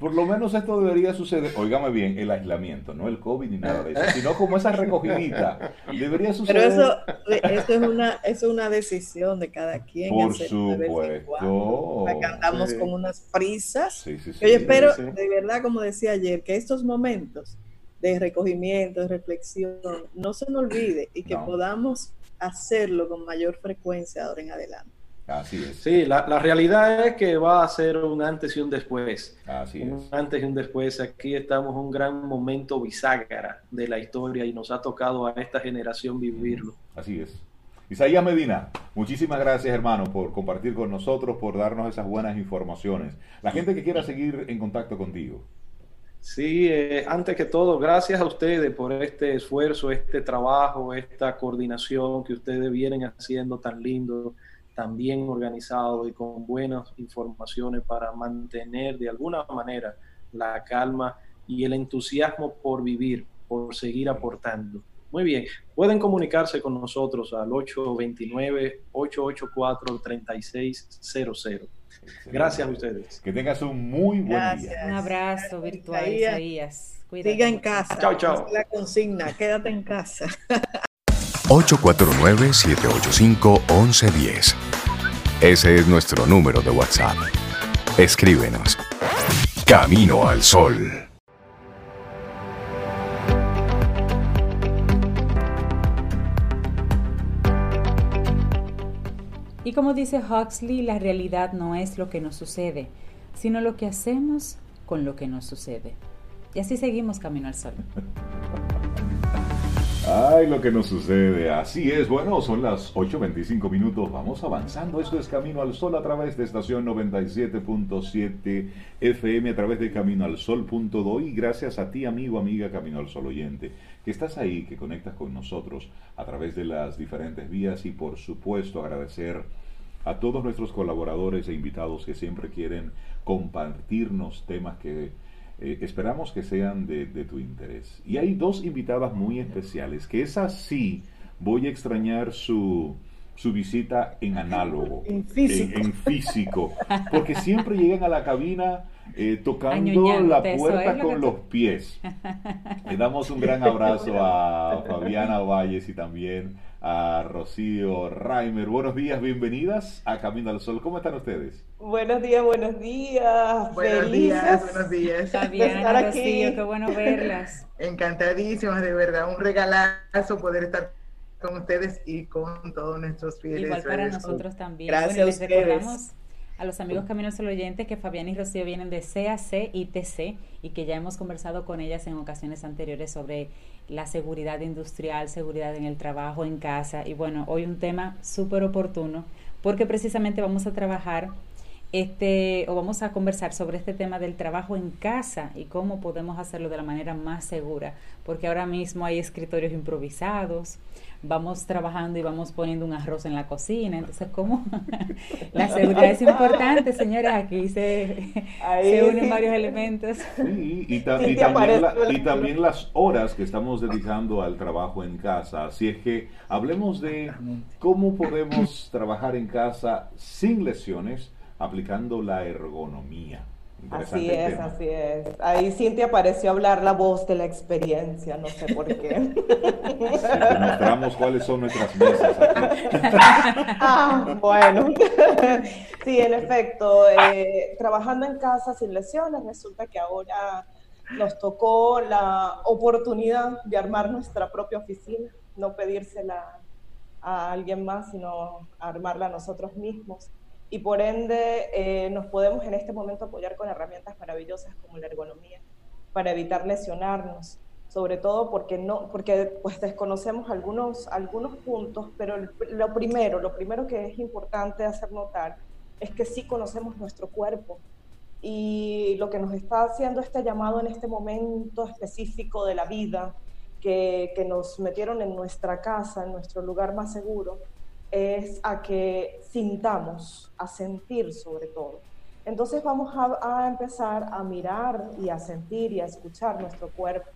por lo menos esto debería suceder, oígame bien, el aislamiento, no el COVID ni nada de eso, sino como esa recogidita. Debería suceder. Pero eso, eso, es, una, es una decisión de cada quien. Por supuesto. Acá andamos con unas prisas. Sí, sí, Yo espero, de verdad, como decía ayer, que estos momentos de recogimiento, de reflexión, no se nos olvide y que podamos hacerlo con mayor frecuencia ahora en adelante. Así es. Sí, la, realidad es que va a ser un antes y un después. Así un antes y un después. Aquí estamos en un gran momento bisagra de la historia y nos ha tocado a esta generación vivirlo. Así es. Isaías Medina, muchísimas gracias hermano por compartir con nosotros, por darnos esas buenas informaciones. La gente que quiera seguir en contacto contigo. Sí, eh, antes que todo, gracias a ustedes por este esfuerzo, este trabajo, esta coordinación que ustedes vienen haciendo tan lindo, tan bien organizado y con buenas informaciones para mantener de alguna manera la calma y el entusiasmo por vivir, por seguir aportando. Muy bien, pueden comunicarse con nosotros al 829-884-3600. Gracias a ustedes. Que tengas un muy buen día. Un abrazo virtual, Isaías. Siga en casa. Chao, chao. La consigna, quédate en casa. 849-785-1110. Ese es nuestro número de WhatsApp. Escríbenos. Camino al Sol. Y como dice Huxley, la realidad no es lo que nos sucede, sino lo que hacemos con lo que nos sucede. Y así seguimos camino al sol. Ay, lo que nos sucede. Así es. Bueno, son las 8.25 minutos. Vamos avanzando. Esto es Camino al Sol a través de estación 97.7 FM, a través de caminoalsol.do. Y gracias a ti, amigo, amiga, Camino al Sol oyente, que estás ahí, que conectas con nosotros a través de las diferentes vías. Y por supuesto, agradecer a todos nuestros colaboradores e invitados que siempre quieren compartirnos temas que eh, esperamos que sean de, tu interés. Y hay dos invitadas muy especiales, que es así, voy a extrañar su, su visita en análogo, en físico. En, físico, porque siempre llegan a la cabina eh, tocando la puerta con los pies. Le damos un gran abrazo a Fabiana Valles y también a Rocío Reimer. Buenos días, bienvenidas a Camino al Sol. ¿Cómo están ustedes? Buenos días, buenos días. Buenos Felices días, buenos días. Fabiana, Rocío, qué bueno verlas. Encantadísimas, de verdad, un regalazo poder estar con ustedes y con todos nuestros fieles. Igual para nosotros también. Gracias bueno, les recordamos a los amigos Caminos al que Fabián y Rocío vienen de CAC y TC y que ya hemos conversado con ellas en ocasiones anteriores sobre la seguridad industrial, seguridad en el trabajo, en casa. Y bueno, hoy un tema súper oportuno porque precisamente vamos a trabajar este, o vamos a conversar sobre este tema del trabajo en casa y cómo podemos hacerlo de la manera más segura, porque ahora mismo hay escritorios improvisados, vamos trabajando y vamos poniendo un arroz en la cocina, entonces cómo la seguridad es importante, señores, aquí se, se unen varios elementos. Sí, y, también y también las horas que estamos dedicando al trabajo en casa, así es que hablemos de cómo podemos trabajar en casa sin lesiones, aplicando la ergonomía. Así es, así es. Ahí Cintia apareció a hablar la voz de la experiencia, no sé por qué. te mostramos cuáles son nuestras mesas ah, bueno. sí, en efecto, eh, trabajando en casa sin lesiones, resulta que ahora nos tocó la oportunidad de armar nuestra propia oficina, no pedírsela a alguien más, sino armarla nosotros mismos y por ende eh, nos podemos en este momento apoyar con herramientas maravillosas como la ergonomía para evitar lesionarnos, sobre todo porque no porque pues desconocemos algunos algunos puntos, pero lo primero, lo primero que es importante hacer notar es que sí conocemos nuestro cuerpo y lo que nos está haciendo este llamado en este momento específico de la vida que, que nos metieron en nuestra casa, en nuestro lugar más seguro, es a que sintamos, a sentir sobre todo. Entonces vamos a, empezar a mirar y a sentir y a escuchar nuestro cuerpo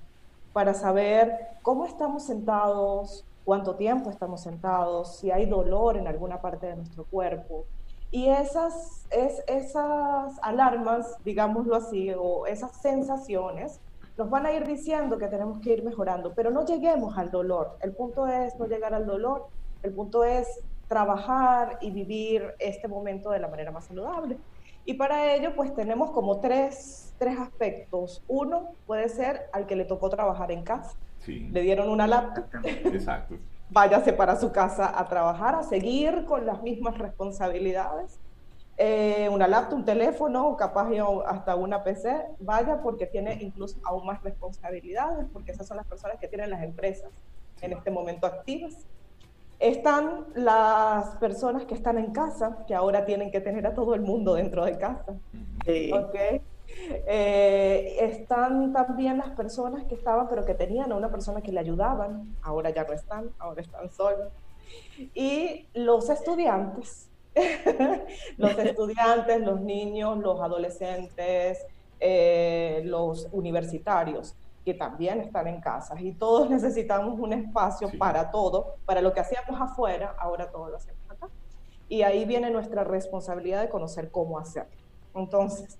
para saber cómo estamos sentados, cuánto tiempo estamos sentados, si hay dolor en alguna parte de nuestro cuerpo. Y esas, es, esas alarmas, digámoslo así, o esas sensaciones, nos van a ir diciendo que tenemos que ir mejorando, pero no lleguemos al dolor. El punto es no llegar al dolor, el punto es trabajar y vivir este momento de la manera más saludable. Y para ello, pues tenemos como tres, tres aspectos. Uno puede ser al que le tocó trabajar en casa. Le dieron una laptop. Exacto. Váyase para su casa a trabajar, a seguir con las mismas responsabilidades. Eh, una laptop, un teléfono, capaz hasta una PC, vaya porque tiene incluso aún más responsabilidades, porque esas son las personas que tienen las empresas en este momento activas. Están las personas que están en casa, que ahora tienen que tener a todo el mundo dentro de casa. Okay. Eh, están también las personas que estaban, pero que tenían a una persona que le ayudaban, ahora ya no están, ahora están solos. Y los estudiantes, los estudiantes, los niños, los adolescentes, eh, los universitarios, que también están en casa y todos necesitamos un espacio para todo, para lo que hacíamos afuera, ahora todo lo hacemos acá. Y ahí viene nuestra responsabilidad de conocer cómo hacerlo. Entonces,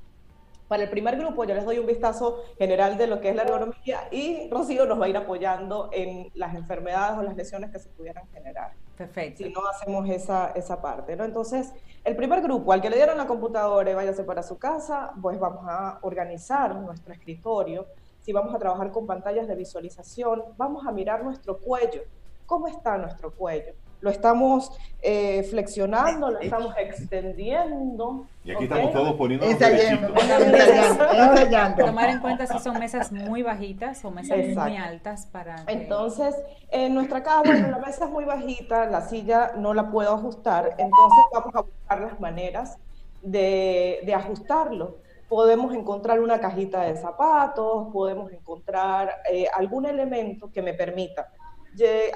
para el primer grupo yo les doy un vistazo general de lo que es la ergonomía y Rocío nos va a ir apoyando en las enfermedades o las lesiones que se pudieran generar. Perfecto. Si no hacemos esa, esa parte, ¿no? Entonces, el primer grupo, al que le dieron la computadora y váyase para su casa, pues vamos a organizar nuestro escritorio si vamos a trabajar con pantallas de visualización, vamos a mirar nuestro cuello. ¿Cómo está nuestro cuello? Lo estamos eh, flexionando, lo estamos extendiendo. Y aquí estamos todos poniendo Tomar en cuenta si son mesas muy bajitas o mesas muy altas para... Entonces, en nuestra casa, bueno, la mesa es muy bajita, la silla no la puedo ajustar, entonces vamos a buscar las maneras de, de ajustarlo podemos encontrar una cajita de zapatos, podemos encontrar eh, algún elemento que me permita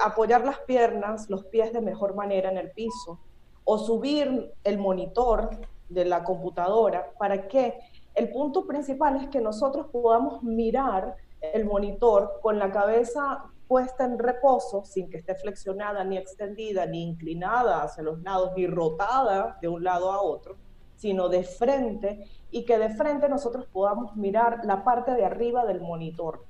apoyar las piernas, los pies de mejor manera en el piso, o subir el monitor de la computadora. ¿Para qué? El punto principal es que nosotros podamos mirar el monitor con la cabeza puesta en reposo, sin que esté flexionada, ni extendida, ni inclinada hacia los lados, ni rotada de un lado a otro, sino de frente, y que de frente nosotros podamos mirar la parte de arriba del monitor.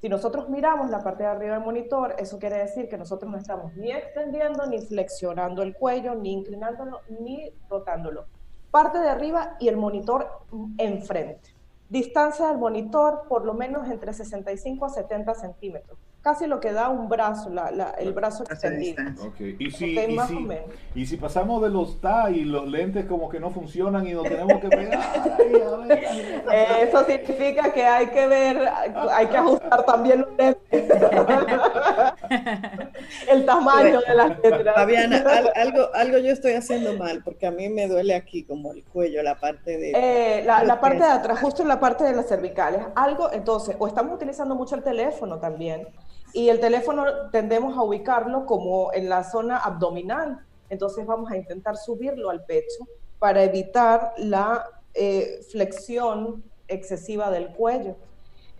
Si nosotros miramos la parte de arriba del monitor, eso quiere decir que nosotros no estamos ni extendiendo, ni flexionando el cuello, ni inclinándolo, ni rotándolo. Parte de arriba y el monitor enfrente. Distancia del monitor por lo menos entre 65 a 70 centímetros casi lo que da un brazo, el brazo extendido. Okay. ¿Y, si, y, si, pasamos de los TA y los lentes como que no funcionan y nos tenemos que pegar. Eso significa que hay que ver, hay que ajustar también los lentes. el tamaño de las letras. Fabiana, algo, algo yo estoy haciendo mal porque a mí me duele aquí como el cuello, la parte de... Eh, la, la parte de atrás, justo en la parte de las cervicales. Algo, entonces, o estamos utilizando mucho el teléfono también y el teléfono tendemos a ubicarlo como en la zona abdominal. Entonces vamos a intentar subirlo al pecho para evitar la eh, flexión excesiva del cuello.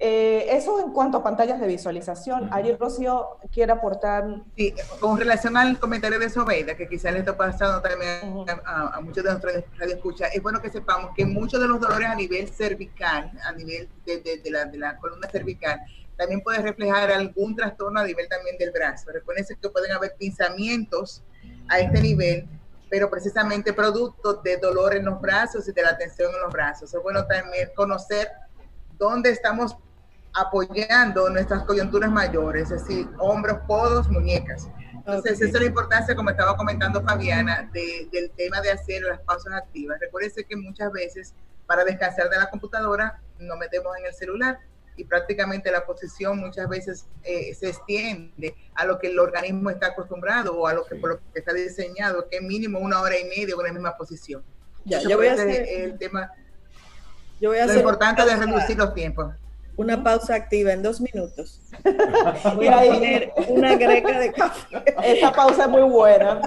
Eh, eso en cuanto a pantallas de visualización. Ayer Rocío quiere aportar. Sí, con relación al comentario de Sobeida, que quizás le está pasando también a, muchos de nuestros escucha, es bueno que sepamos que muchos de los dolores a nivel cervical, a nivel de, la, de la columna cervical, también puede reflejar algún trastorno a nivel también del brazo. Recuerden que pueden haber pinzamientos a este nivel, pero precisamente producto de dolor en los brazos y de la tensión en los brazos. Es bueno también conocer dónde estamos apoyando nuestras coyunturas mayores, es decir, hombros, codos, muñecas. Entonces, esa es la importancia, como estaba comentando Fabiana, del tema de hacer las pausas activas. Recuerden que muchas veces para descansar de la computadora nos metemos en el celular y prácticamente la posición muchas veces eh, se extiende a lo que el organismo está acostumbrado o a lo que, por lo que está diseñado, que es mínimo una hora y media con la misma posición. Ya, yo voy a hacer el tema. Yo voy a lo importante de reducir los tiempos. Una pausa activa en dos minutos. Voy a poner una greca de café. Esa pausa es muy buena.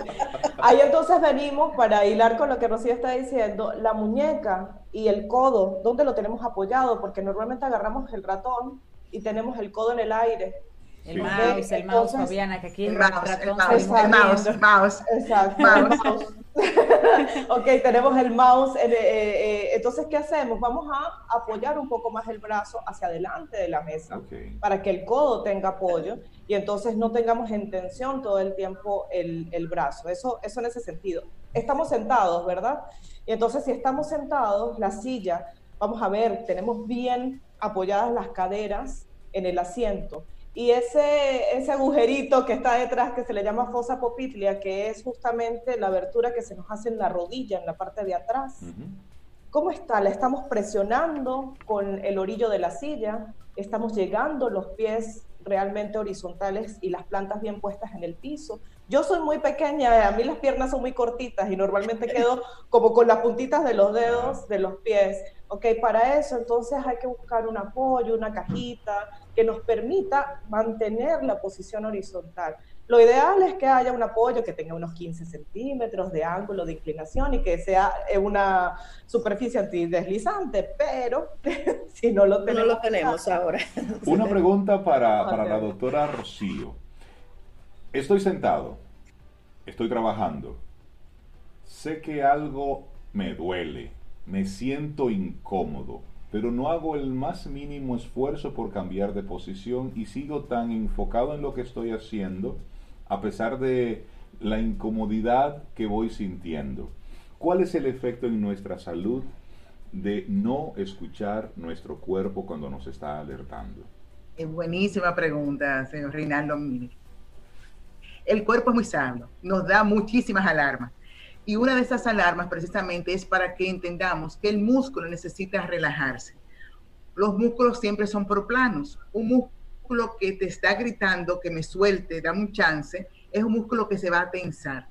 Ahí entonces venimos para hilar con lo que Rocío está diciendo, la muñeca y el codo, ¿dónde lo tenemos apoyado? Porque normalmente agarramos el ratón y tenemos el codo en el aire. El mouse, el mouse, Fabiana, que aquí el, mouse, el mouse, el mouse, el mouse, Exacto. Mouse. ok, tenemos el mouse. Eh, eh, entonces, ¿qué hacemos? Vamos a apoyar un poco más el brazo hacia adelante de la mesa para que el codo tenga apoyo y entonces no tengamos en tensión todo el tiempo el, el brazo. Eso, eso en ese sentido. Estamos sentados, ¿verdad? Y entonces, si estamos sentados, la silla, vamos a ver, tenemos bien apoyadas las caderas en el asiento y ese, ese agujerito que está detrás, que se le llama fosa popitlia, que es justamente la abertura que se nos hace en la rodilla, en la parte de atrás. ¿Cómo está? La estamos presionando con el orillo de la silla, estamos llegando los pies realmente horizontales y las plantas bien puestas en el piso. Yo soy muy pequeña, a mí las piernas son muy cortitas y normalmente quedo como con las puntitas de los dedos de los pies. Ok, para eso entonces hay que buscar un apoyo, una cajita que nos permita mantener la posición horizontal. Lo ideal es que haya un apoyo que tenga unos 15 centímetros de ángulo de inclinación y que sea una superficie antideslizante, pero si no lo tenemos, no lo tenemos ahora. Una pregunta para, para la doctora Rocío. Estoy sentado, estoy trabajando, sé que algo me duele, me siento incómodo, pero no hago el más mínimo esfuerzo por cambiar de posición y sigo tan enfocado en lo que estoy haciendo a pesar de la incomodidad que voy sintiendo. ¿Cuál es el efecto en nuestra salud de no escuchar nuestro cuerpo cuando nos está alertando? Es buenísima pregunta, señor Reinaldo. El cuerpo es muy sabio, nos da muchísimas alarmas. Y una de esas alarmas precisamente es para que entendamos que el músculo necesita relajarse. Los músculos siempre son proplanos. Un músculo que te está gritando que me suelte, dame un chance, es un músculo que se va a tensar.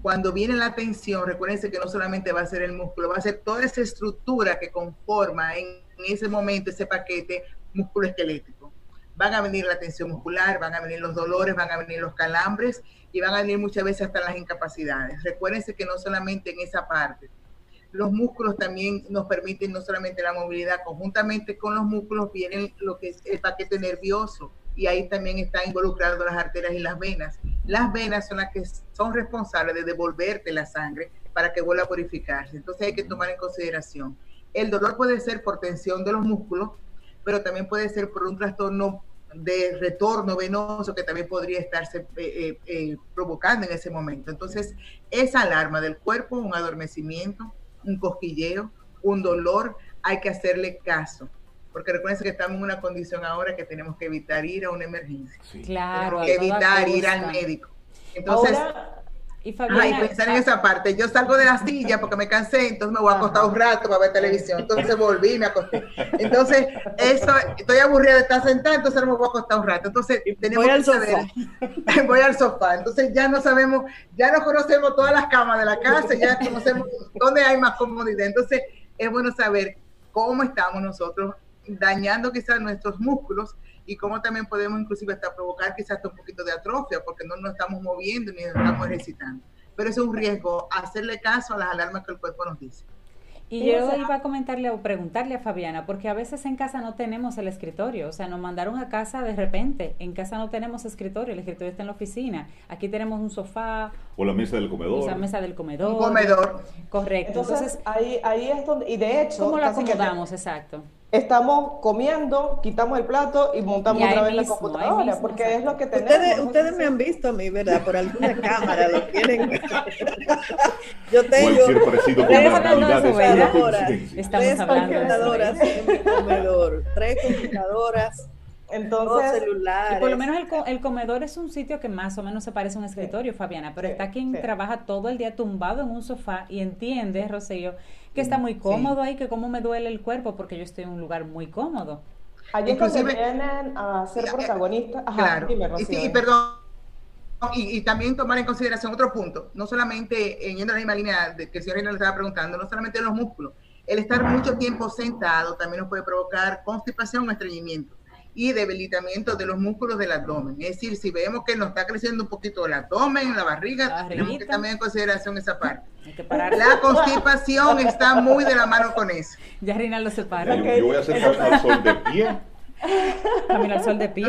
Cuando viene la tensión, recuérdense que no solamente va a ser el músculo, va a ser toda esa estructura que conforma en ese momento ese paquete músculo esquelético van a venir la tensión muscular, van a venir los dolores, van a venir los calambres y van a venir muchas veces hasta las incapacidades. Recuérdense que no solamente en esa parte, los músculos también nos permiten no solamente la movilidad, conjuntamente con los músculos viene lo que es el paquete nervioso y ahí también están involucradas las arterias y las venas. Las venas son las que son responsables de devolverte la sangre para que vuelva a purificarse. Entonces hay que tomar en consideración. El dolor puede ser por tensión de los músculos, pero también puede ser por un trastorno de retorno venoso que también podría estarse eh, eh, eh, provocando en ese momento. Entonces, esa alarma del cuerpo, un adormecimiento, un cosquilleo, un dolor, hay que hacerle caso. Porque recuerden que estamos en una condición ahora que tenemos que evitar ir a una emergencia. Claro. que evitar ir al médico. Entonces, y, pensar en esa parte. Yo salgo de la silla porque me cansé, entonces me voy a acostar un rato para ver televisión. Entonces volví y me acosté. Entonces, eso, estoy aburrida de estar sentada, entonces me voy a acostar un rato. Entonces, tenemos voy al Sofá. voy al sofá. Entonces, ya no sabemos, ya no conocemos todas las camas de la casa, ya conocemos dónde hay más comodidad. Entonces, es bueno saber cómo estamos nosotros dañando quizás nuestros músculos y cómo también podemos inclusive hasta provocar quizás hasta un poquito de atrofia porque no nos estamos moviendo ni nos estamos ejercitando. Pero eso es un riesgo, hacerle caso a las alarmas que el cuerpo nos dice. Y yo iba a comentarle o preguntarle a Fabiana, porque a veces en casa no tenemos el escritorio, o sea, nos mandaron a casa de repente, en casa no tenemos escritorio, el escritorio está en la oficina, aquí tenemos un sofá. O la mesa del comedor. O la mesa del comedor. Un comedor. Correcto. Entonces, ahí, ahí es donde, y de hecho... ¿Cómo lo acomodamos? Exacto estamos comiendo, quitamos el plato y montamos otra vez la computadora, porque es lo que tenemos. Ustedes, ustedes me han visto a mí, ¿verdad? Por alguna cámara, lo tienen. Yo tengo tres computadoras, Estamos hablando computadoras en mi comedor, tres computadoras. Entonces, celulares. Y por lo menos el, el, comedor es un sitio que más o menos se parece a un escritorio, Fabiana, pero está quien trabaja todo el día tumbado en un sofá y entiende, Rocío, que está muy cómodo ahí, que cómo me duele el cuerpo porque yo estoy en un lugar muy cómodo. Allí Inclusive, vienen a ser protagonistas. claro. y, perdón, y, también tomar en consideración otro punto, no solamente en yendo a la misma línea de que el señor Reina le estaba preguntando, no solamente los músculos, el estar mucho tiempo sentado también nos puede provocar constipación o estreñimiento y debilitamiento de los músculos del abdomen. Es decir, si vemos que nos está creciendo un poquito el abdomen, la barriga, tenemos que también en consideración esa parte. La constipación está muy de la mano con eso. Ya Rinaldo se para. Yo, voy a hacer el sol de pie Caminar sol de pie.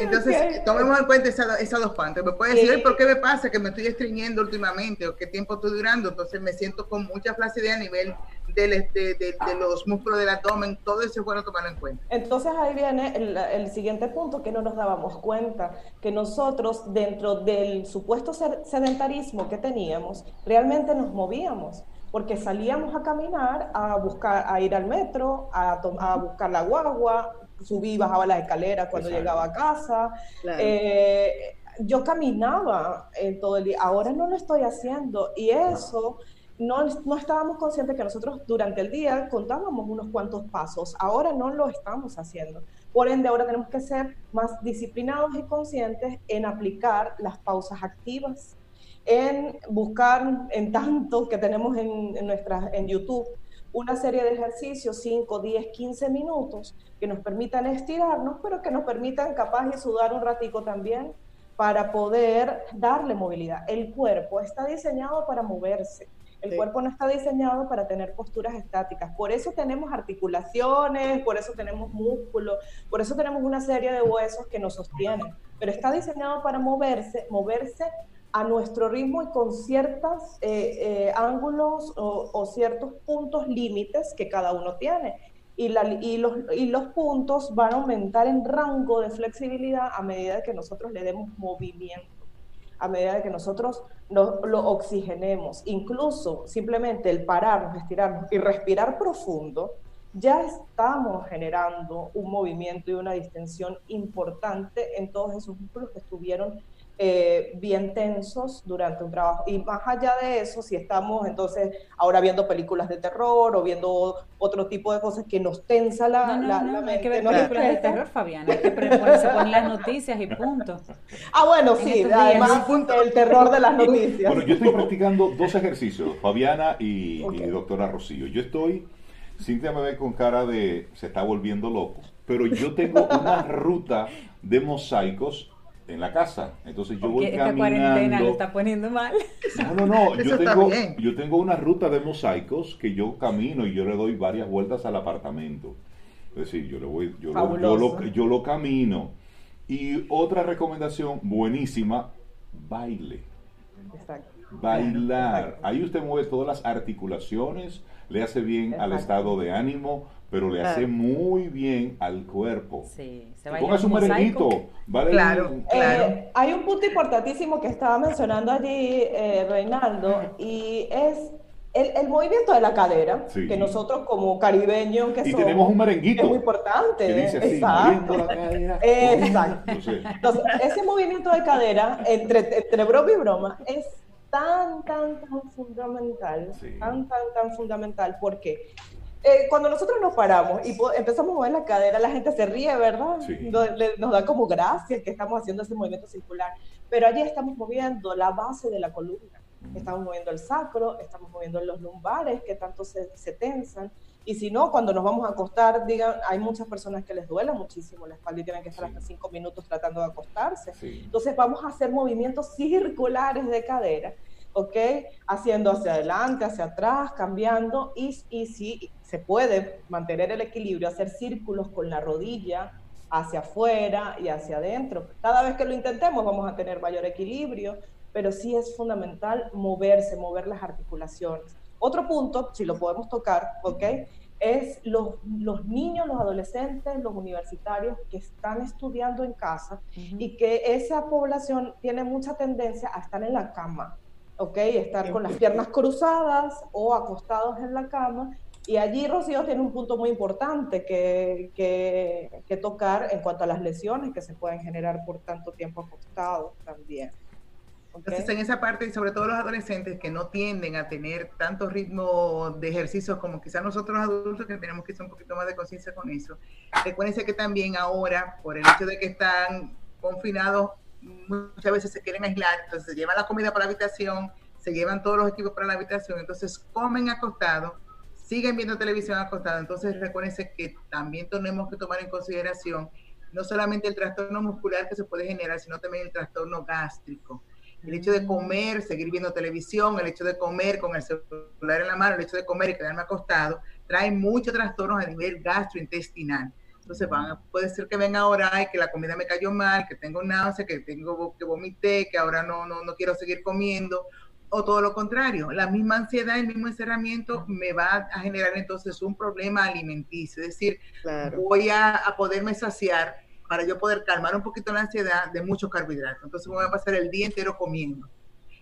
Entonces, tomemos en cuenta esas dos partes. Me puede decir, ¿por qué me pasa? Que me estoy estreñiendo últimamente o qué tiempo estoy durando. Entonces me siento con mucha flacidez a nivel de, de, los músculos del abdomen. Todo eso es bueno tomarlo en cuenta. Entonces ahí viene el, el, siguiente punto que no nos dábamos cuenta, que nosotros dentro del supuesto sedentarismo que teníamos, realmente nos movíamos porque salíamos a caminar, a buscar, a ir al metro, a, a buscar la guagua, subí y bajaba las escaleras cuando llegaba a casa. Eh, yo caminaba en todo el día, ahora no lo estoy haciendo y eso no, no estábamos conscientes que nosotros durante el día contábamos unos cuantos pasos, ahora no lo estamos haciendo. Por ende, ahora tenemos que ser más disciplinados y conscientes en aplicar las pausas activas, en buscar en tanto que tenemos en, en, en YouTube una serie de ejercicios, 5, 10, 15 minutos, que nos permitan estirarnos, pero que nos permitan capaz de sudar un ratico también para poder darle movilidad. El cuerpo está diseñado para moverse. El cuerpo no está diseñado para tener posturas estáticas. Por eso tenemos articulaciones, por eso tenemos músculos, por eso tenemos una serie de huesos que nos sostienen. Pero está diseñado para moverse, moverse a nuestro ritmo y con ciertos eh, eh, ángulos o, ciertos puntos límites que cada uno tiene. Y, y, los, y, los, puntos van a aumentar en rango de flexibilidad a medida que nosotros le demos movimiento, a medida que nosotros lo, oxigenemos. Incluso simplemente el pararnos, estirarnos y respirar profundo, ya estamos generando un movimiento y una distensión importante en todos esos músculos que estuvieron eh, bien tensos durante un trabajo. Y más allá de eso, si estamos entonces ahora viendo películas de terror o viendo otro tipo de cosas que nos tensa la, no, la, no, no, hay que ver películas de terror, Fabiana, hay que ponerse con las noticias y punto. Ah, bueno, sí, además el terror de las noticias. Bueno, yo estoy practicando dos ejercicios, Fabiana y, y doctora Rocío. Yo estoy Cintia me ve con cara de se está volviendo loco, pero yo tengo una ruta de mosaicos en la casa. Entonces yo voy Porque esta caminando. cuarentena lo está poniendo mal. No, no, Yo tengo, yo tengo una ruta de mosaicos que yo camino y yo le doy varias vueltas al apartamento. Es decir, yo, le voy, yo, lo, yo, lo, yo lo camino. Y otra recomendación buenísima, baile. Exacto. Bailar. Exacto. Ahí usted mueve todas las articulaciones, le hace bien al estado de ánimo, pero le hace muy bien al cuerpo. Sí, se baila Ponga su un merenguito. Vale, Claro. Claro. Eh, hay un punto importantísimo que estaba mencionando allí eh, Reinaldo y es el, el movimiento de la cadera, Sí. que nosotros como caribeños que Y somos, tenemos un merenguito es muy importante. que dice así, Exacto. moviendo la cadera. Exacto. Entonces, Entonces, ese movimiento de cadera, entre, entre broma y broma, es tan, tan, tan fundamental, Sí. tan, tan, tan fundamental, porque eh, cuando nosotros nos paramos y empezamos a mover la cadera, la gente se ríe, ¿verdad? Sí. No- le- Nos da como gracia que estamos haciendo ese movimiento circular, pero allí estamos moviendo la base de la columna, estamos moviendo el sacro, estamos moviendo los lumbares que tanto se, se tensan, y si no, cuando nos vamos a acostar, digan, hay muchas personas que les duele muchísimo la espalda y tienen que estar Sí. hasta cinco minutos tratando de acostarse. sí. Entonces vamos a hacer movimientos circulares de cadera, ¿ok? Haciendo hacia adelante, hacia atrás, cambiando y, y si se puede mantener el equilibrio, hacer círculos con la rodilla hacia afuera y hacia adentro. Cada vez que lo intentemos vamos a tener mayor equilibrio, pero sí es fundamental moverse, mover las articulaciones. Otro punto, si lo podemos tocar, ¿ok? Es los, los niños, los adolescentes, los universitarios que están estudiando en casa y que esa población tiene mucha tendencia a estar en la cama, ¿ok? Estar con las piernas cruzadas o acostados en la cama. Y allí Rocío tiene un punto muy importante que, que, que tocar en cuanto a las lesiones que se pueden generar por tanto tiempo acostados también. ¿ok? Entonces, en esa parte, y sobre todo los adolescentes que no tienden a tener tanto ritmo de ejercicios como quizás nosotros los adultos, que tenemos quizá un poquito más de conciencia con eso, recuérdense que también ahora, por el hecho de que están confinados, muchas veces se quieren aislar, entonces se llevan la comida para la habitación, se llevan todos los equipos para la habitación, entonces comen acostados, siguen viendo televisión acostados, entonces recuérdense que también tenemos que tomar en consideración no solamente el trastorno muscular que se puede generar, sino también el trastorno gástrico. El hecho de comer, seguir viendo televisión, el hecho de comer con el celular en la mano, el hecho de comer y quedarme acostado, trae muchos trastornos a nivel gastrointestinal. Entonces van, puede ser que venga ahora, ay, que la comida me cayó mal, que tengo náusea, que tengo que vomité, que ahora no, no, no quiero seguir comiendo, o todo lo contrario, la misma ansiedad, el mismo encerramiento me va a generar entonces un problema alimenticio, es decir, Claro. voy a, a poderme saciar para yo poder calmar un poquito la ansiedad de muchos carbohidratos. Entonces me voy a pasar el día entero comiendo.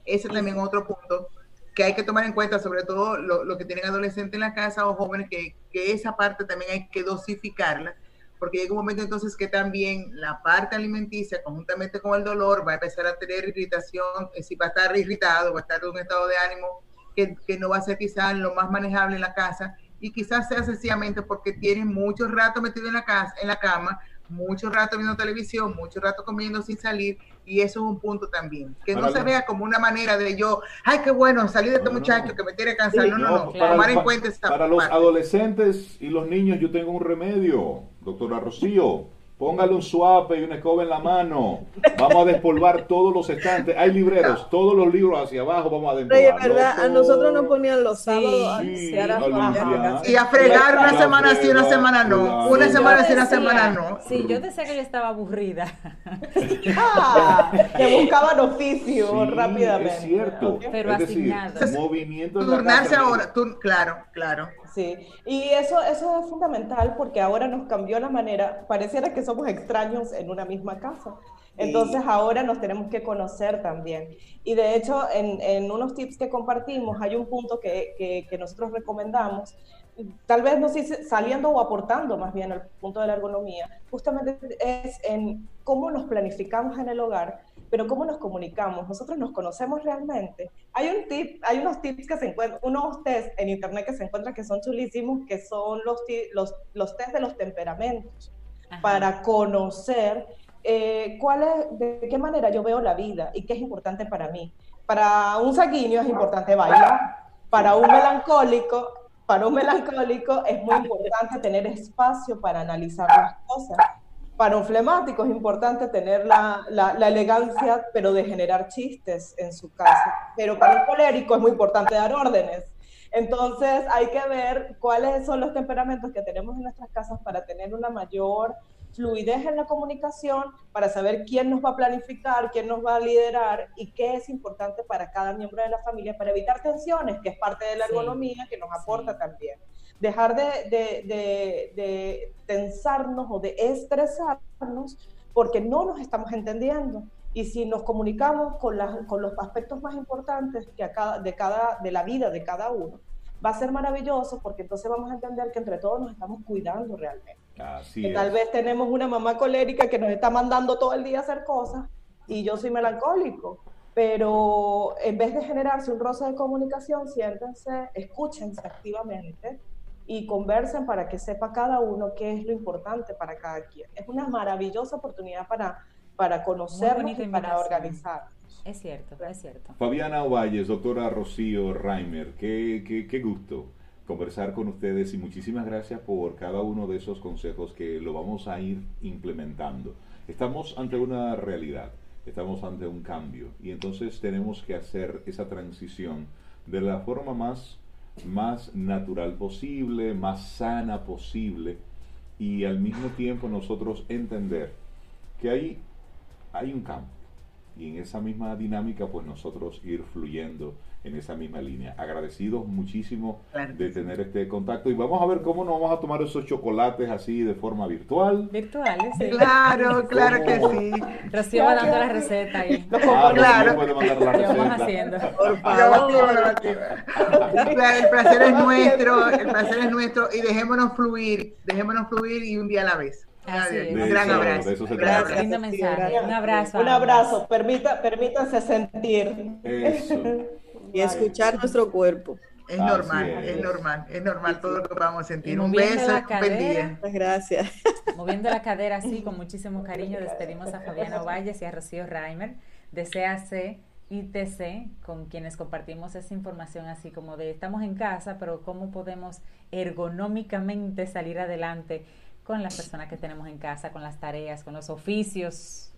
Ese también es otro punto que hay que tomar en cuenta, sobre todo lo, lo que tienen adolescentes en la casa o jóvenes, que, que esa parte también hay que dosificarla, porque llega un momento entonces que también la parte alimenticia, conjuntamente con el dolor, va a empezar a tener irritación, es decir, va a estar irritado, va a estar en un estado de ánimo que, que no va a ser quizás lo más manejable en la casa y quizás sea sencillamente porque tienen mucho rato metido en la casa, en la cama, mucho rato viendo televisión, mucho rato comiendo sin salir, y eso es un punto también. Que no se vea como una manera de yo, ay, qué bueno, salir de este No, muchacho no. que me tiene cansado. Sí, no, no, No, para, Tomar en cuenta esta para los adolescentes y los niños yo tengo un remedio, doctora Rocío. Póngale un suape y una escoba en la mano. Vamos a despolvar todos los estantes. Hay libreros, todos los libros hacia abajo vamos a Oye, despolvar. ¿verdad? A nosotros nos ponían los sábados Sí, a. Y a fregar una Ya semana sí, una semana no. Una semana yo sí, una semana no. Sí, yo decía que yo estaba aburrida. Ah, que buscaban oficio Sí, rápidamente. Es cierto. Pero es decir, asignados. movimiento Turnarse ahora, claro, claro. Sí, y eso, eso es fundamental porque ahora nos cambió la manera, pareciera que somos extraños en una misma casa. Entonces ahora nos tenemos que conocer también. Y de hecho, en, en unos tips que compartimos, hay un punto que, que, que nosotros recomendamos, tal vez no sé saliendo o aportando más bien al punto de la ergonomía, justamente es en cómo nos planificamos en el hogar, pero cómo nos comunicamos. Nosotros nos conocemos realmente. Hay un tip, hay unos tips que se encuentran, unos test en internet que se encuentran que son chulísimos, que son los, los, los test de los temperamentos Ajá. para conocer eh, cuál es, de qué manera yo veo la vida y qué es importante para mí. Para un sanguíneo es importante bailar, para un melancólico, para un melancólico es muy importante tener espacio para analizar las cosas. Para un flemático es importante tener la, la, elegancia, pero de generar chistes en su casa. Pero para un colérico es muy importante dar órdenes. Entonces hay que ver cuáles son los temperamentos que tenemos en nuestras casas para tener una mayor fluidez en la comunicación, para saber quién nos va a planificar, quién nos va a liderar y qué es importante para cada miembro de la familia para evitar tensiones, que es parte de la ergonomía que nos aporta también. Dejar de, de, de, tensarnos o de estresarnos porque no nos estamos entendiendo. Y si nos comunicamos con, con los aspectos más importantes que a cada, de, cada, de la vida de cada uno, va a ser maravilloso porque entonces vamos a entender que entre todos nos estamos cuidando realmente que tal vez tenemos una mamá colérica que nos está mandando todo el día a hacer cosas y yo soy melancólico. Pero en vez de generarse un roce de comunicación, siéntense, escúchense activamente y conversen para que sepa cada uno qué es lo importante para cada quien. Es una maravillosa oportunidad para, para conocernos y para organizar. Es cierto, es cierto. Fabiana Ovalles, doctora Rocío Reimer, qué, qué, qué gusto conversar con ustedes y muchísimas gracias por cada uno de esos consejos que lo vamos a ir implementando. Estamos ante una realidad, estamos ante un cambio y entonces tenemos que hacer esa transición de la forma más, más natural posible, más sana posible y al mismo tiempo nosotros entender que hay, hay un cambio. Y en esa misma dinámica pues nosotros ir fluyendo en esa misma línea. Agradecidos muchísimo de tener este contacto y vamos a ver cómo nos vamos a tomar esos chocolates así de forma virtual. Virtuales, sí. Claro, claro que sí. Rocío va dando la receta ahí. Ah, claro. puede mandar la receta. vamos haciendo. Por favor. El placer es nuestro, el placer es nuestro y dejémonos fluir, dejémonos fluir y un día a la vez. Un gran abrazo. Gracias, lindo mensaje. Un abrazo. Un abrazo. Permita, permítanse sentir. Eso. Y escuchar nuestro cuerpo. Es normal, es. normal, es normal todo lo que vamos a sentir. Un beso, Muchas Gracias. Moviendo la cadera así, con muchísimo cariño, despedimos a Fabiana Valles y a Rocío Reimer de CAC ITC, con quienes compartimos esa información así como de estamos en casa, pero cómo podemos ergonómicamente salir adelante con las personas que tenemos en casa, con las tareas, con los oficios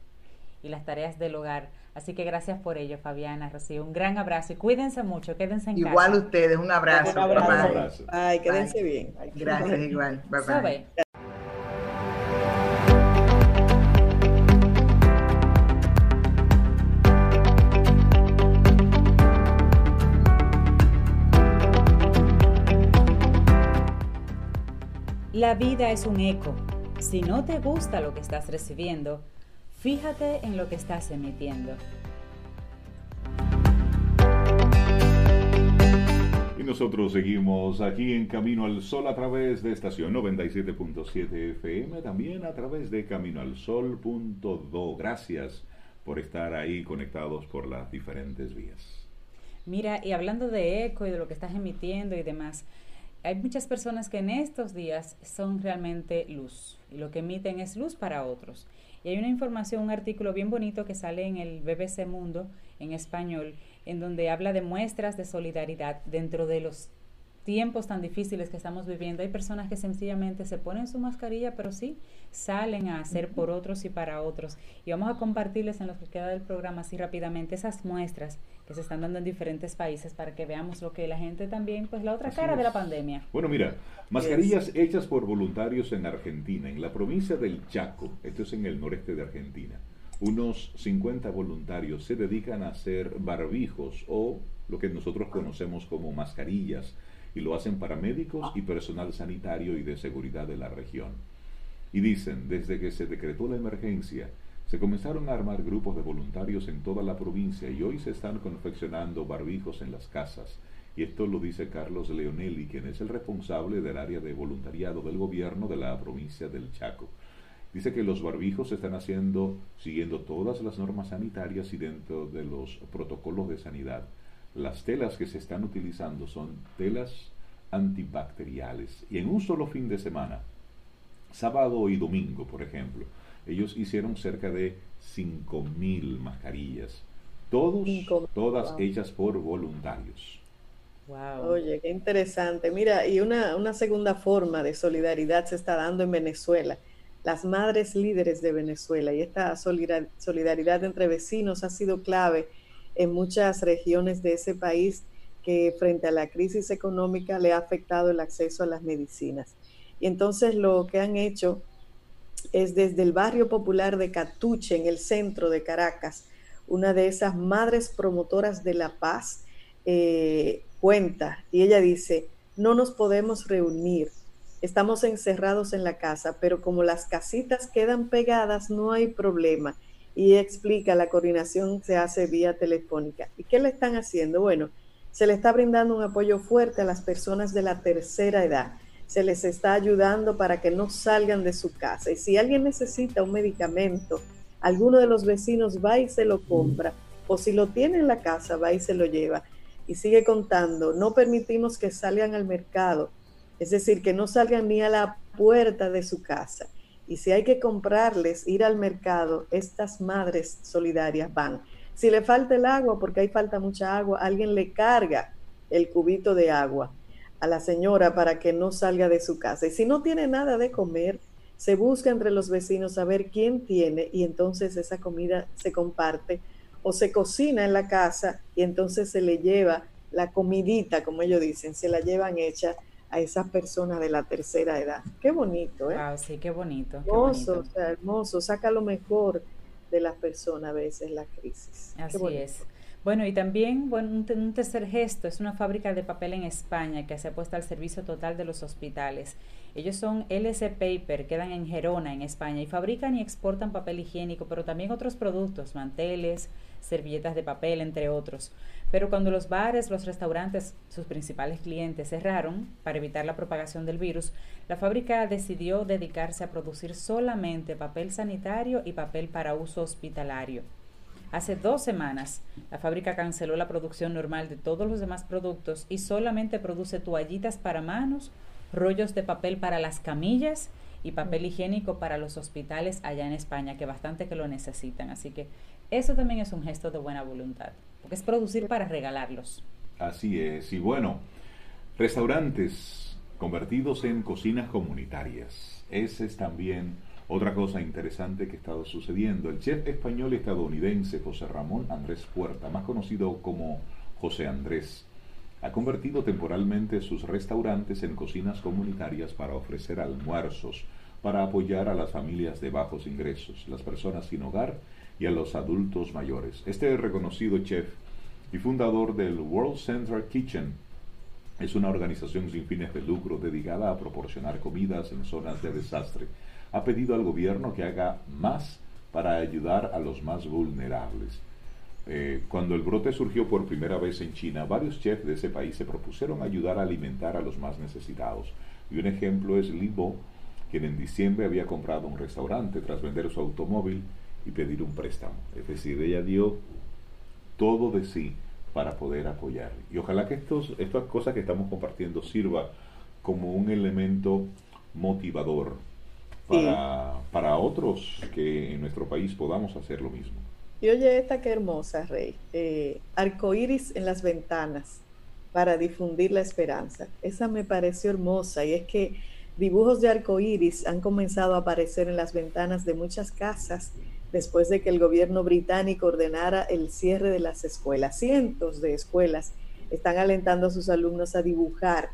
y las tareas del hogar. Así que gracias por ello, Fabiana, Rocío. Un gran abrazo y cuídense mucho, quédense en igual casa. Igual ustedes, un abrazo. Un abrazo. Ay, quédense bien. Gracias, igual. Bye, bye. La vida es un eco. Si no te gusta lo que estás recibiendo, Fíjate en lo que estás emitiendo. Y nosotros seguimos aquí en Camino al Sol a través de estación 97.7 FM, también a través de caminoalsol.do. Gracias por estar ahí conectados por las diferentes vías. Mira, y hablando de eco y de lo que estás emitiendo y demás, hay muchas personas que en estos días son realmente luz y lo que emiten es luz para otros. Y hay una información, un artículo bien bonito que sale en el BBC Mundo en español, en donde habla de muestras de solidaridad dentro de los tiempos tan difíciles que estamos viviendo. Hay personas que sencillamente se ponen su mascarilla, pero sí salen a hacer por otros y para otros. Y vamos a compartirles en lo que queda del programa así rápidamente esas muestras que se están dando en diferentes países para que veamos lo que la gente también, pues la otra cara de la pandemia. Bueno, mira, mascarillas hechas por voluntarios en Argentina, en la provincia del Chaco, esto es en el noreste de Argentina. Unos 50 voluntarios se dedican a hacer barbijos o lo que nosotros conocemos como mascarillas y lo hacen para médicos y personal sanitario y de seguridad de la región. Y dicen, desde que se decretó la emergencia, se comenzaron a armar grupos de voluntarios en toda la provincia y hoy se están confeccionando barbijos en las casas. Y esto lo dice Carlos Leonelli, quien es el responsable del área de voluntariado del gobierno de la provincia del Chaco. Dice que los barbijos se están haciendo siguiendo todas las normas sanitarias y dentro de los protocolos de sanidad. Las telas que se están utilizando son telas antibacteriales y en un solo fin de semana, sábado y domingo, por ejemplo, ellos hicieron cerca de 5.000 mascarillas, todos, todas hechas por voluntarios. Wow. Oye, qué interesante. Mira, y una, una segunda forma de solidaridad se está dando en Venezuela. Las madres líderes de Venezuela y esta solidaridad entre vecinos ha sido clave en muchas regiones de ese país que frente a la crisis económica le ha afectado el acceso a las medicinas. Y entonces lo que han hecho es desde el barrio popular de Catuche, en el centro de Caracas, una de esas madres promotoras de la paz eh, cuenta y ella dice, no nos podemos reunir, estamos encerrados en la casa, pero como las casitas quedan pegadas, no hay problema. Y explica, la coordinación se hace vía telefónica. ¿Y qué le están haciendo? Bueno, se le está brindando un apoyo fuerte a las personas de la tercera edad se les está ayudando para que no salgan de su casa. Y si alguien necesita un medicamento, alguno de los vecinos va y se lo compra, o si lo tiene en la casa, va y se lo lleva. Y sigue contando, no permitimos que salgan al mercado, es decir, que no salgan ni a la puerta de su casa. Y si hay que comprarles, ir al mercado, estas madres solidarias van. Si le falta el agua, porque hay falta mucha agua, alguien le carga el cubito de agua a la señora para que no salga de su casa. Y si no tiene nada de comer, se busca entre los vecinos a ver quién tiene y entonces esa comida se comparte o se cocina en la casa y entonces se le lleva la comidita, como ellos dicen, se la llevan hecha a esas personas de la tercera edad. Qué bonito, ¿eh? Wow, sí, qué bonito. hermoso, hermoso, saca lo mejor de las personas a veces la crisis. Así es. Bueno, y también bueno, un, tercer gesto es una fábrica de papel en España que se ha puesto al servicio total de los hospitales. Ellos son LC Paper, quedan en Gerona, en España, y fabrican y exportan papel higiénico, pero también otros productos, manteles, servilletas de papel, entre otros. Pero cuando los bares, los restaurantes, sus principales clientes cerraron para evitar la propagación del virus, la fábrica decidió dedicarse a producir solamente papel sanitario y papel para uso hospitalario. Hace dos semanas, la fábrica canceló la producción normal de todos los demás productos y solamente produce toallitas para manos, rollos de papel para las camillas y papel higiénico para los hospitales allá en España, que bastante que lo necesitan. Así que eso también es un gesto de buena voluntad, porque es producir para regalarlos. Así es. Y bueno, restaurantes convertidos en cocinas comunitarias. Ese es también otra cosa interesante que ha estado sucediendo, el chef español estadounidense José Ramón Andrés Puerta, más conocido como José Andrés, ha convertido temporalmente sus restaurantes en cocinas comunitarias para ofrecer almuerzos, para apoyar a las familias de bajos ingresos, las personas sin hogar y a los adultos mayores. Este reconocido chef y fundador del World Central Kitchen es una organización sin fines de lucro dedicada a proporcionar comidas en zonas de desastre ha pedido al gobierno que haga más para ayudar a los más vulnerables. Eh, cuando el brote surgió por primera vez en China, varios chefs de ese país se propusieron ayudar a alimentar a los más necesitados. Y un ejemplo es Li Bo, quien en diciembre había comprado un restaurante tras vender su automóvil y pedir un préstamo. Es decir, ella dio todo de sí para poder apoyar. Y ojalá que estos, estas cosas que estamos compartiendo sirva como un elemento motivador para, para otros que en nuestro país podamos hacer lo mismo. Y oye, esta qué hermosa, Rey. Eh, arcoíris en las ventanas para difundir la esperanza. Esa me pareció hermosa y es que dibujos de arcoíris han comenzado a aparecer en las ventanas de muchas casas después de que el gobierno británico ordenara el cierre de las escuelas. Cientos de escuelas están alentando a sus alumnos a dibujar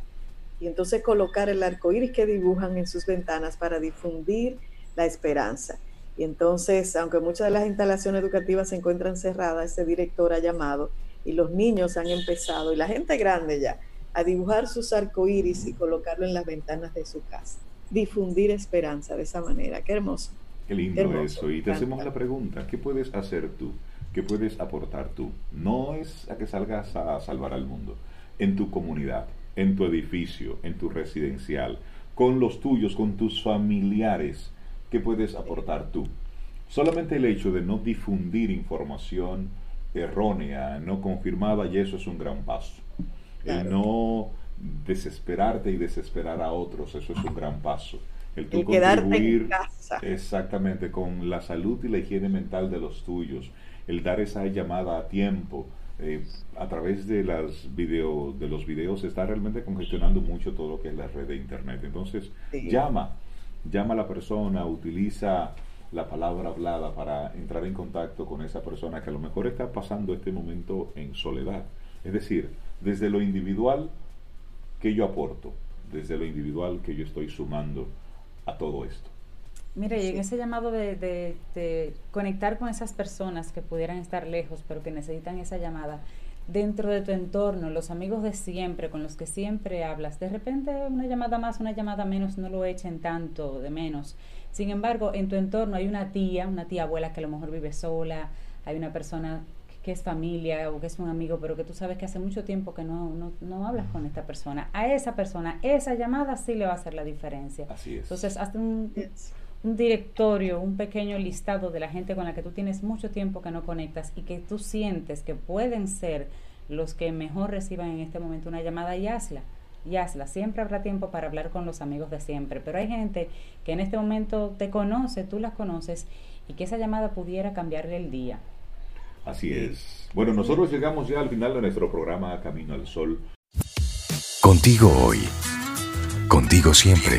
y entonces colocar el arco iris que dibujan en sus ventanas para difundir la esperanza. Y entonces, aunque muchas de las instalaciones educativas se encuentran cerradas, ese director ha llamado y los niños han empezado, y la gente grande ya, a dibujar sus arcoíris y colocarlo en las ventanas de su casa. Difundir esperanza de esa manera. Qué hermoso. Qué lindo eso. Y te hacemos la pregunta, ¿qué puedes hacer tú? ¿Qué puedes aportar tú? No es a que salgas a salvar al mundo, en tu comunidad, en tu edificio, en tu residencial, con los tuyos, con tus familiares, ¿qué puedes aportar tú? Solamente el hecho de no difundir información errónea, no confirmada, y eso es un gran paso. El no desesperarte y desesperar a otros, eso es un gran paso. El tú contribuir exactamente con la salud y la higiene mental de los tuyos, el dar esa llamada a tiempo, eh, a través de, las video, de los videos se está realmente congestionando mucho todo lo que es la red de Internet. Entonces, llama, llama a la persona, utiliza la palabra hablada para entrar en contacto con esa persona que a lo mejor está pasando este momento en soledad. Es decir, desde lo individual que yo aporto, desde lo individual que yo estoy sumando a todo esto. Mire, y en ese llamado de, conectar con esas personas que pudieran estar lejos, pero que necesitan esa llamada, dentro de tu entorno, los amigos de siempre, con los que siempre hablas, de repente una llamada más, una llamada menos, no lo echen tanto de menos. Sin embargo, en tu entorno hay una tía, una tía abuela que a lo mejor vive sola, hay una persona que es familia o que es un amigo, pero que tú sabes que hace mucho tiempo que no, no, no hablas con esta persona. A esa persona, esa llamada sí le va a hacer la diferencia. Así es. Entonces, hazte un, un directorio, un pequeño listado de la gente con la que tú tienes mucho tiempo que no conectas y que tú sientes que pueden ser los que mejor reciban en este momento una llamada y hazla. Y hazla. Siempre habrá tiempo para hablar con los amigos de siempre. Pero hay gente que en este momento te conoce, tú las conoces y que esa llamada pudiera cambiarle el día. Así es. Bueno, nosotros llegamos ya al final de nuestro programa Camino al Sol. Contigo hoy. Contigo siempre.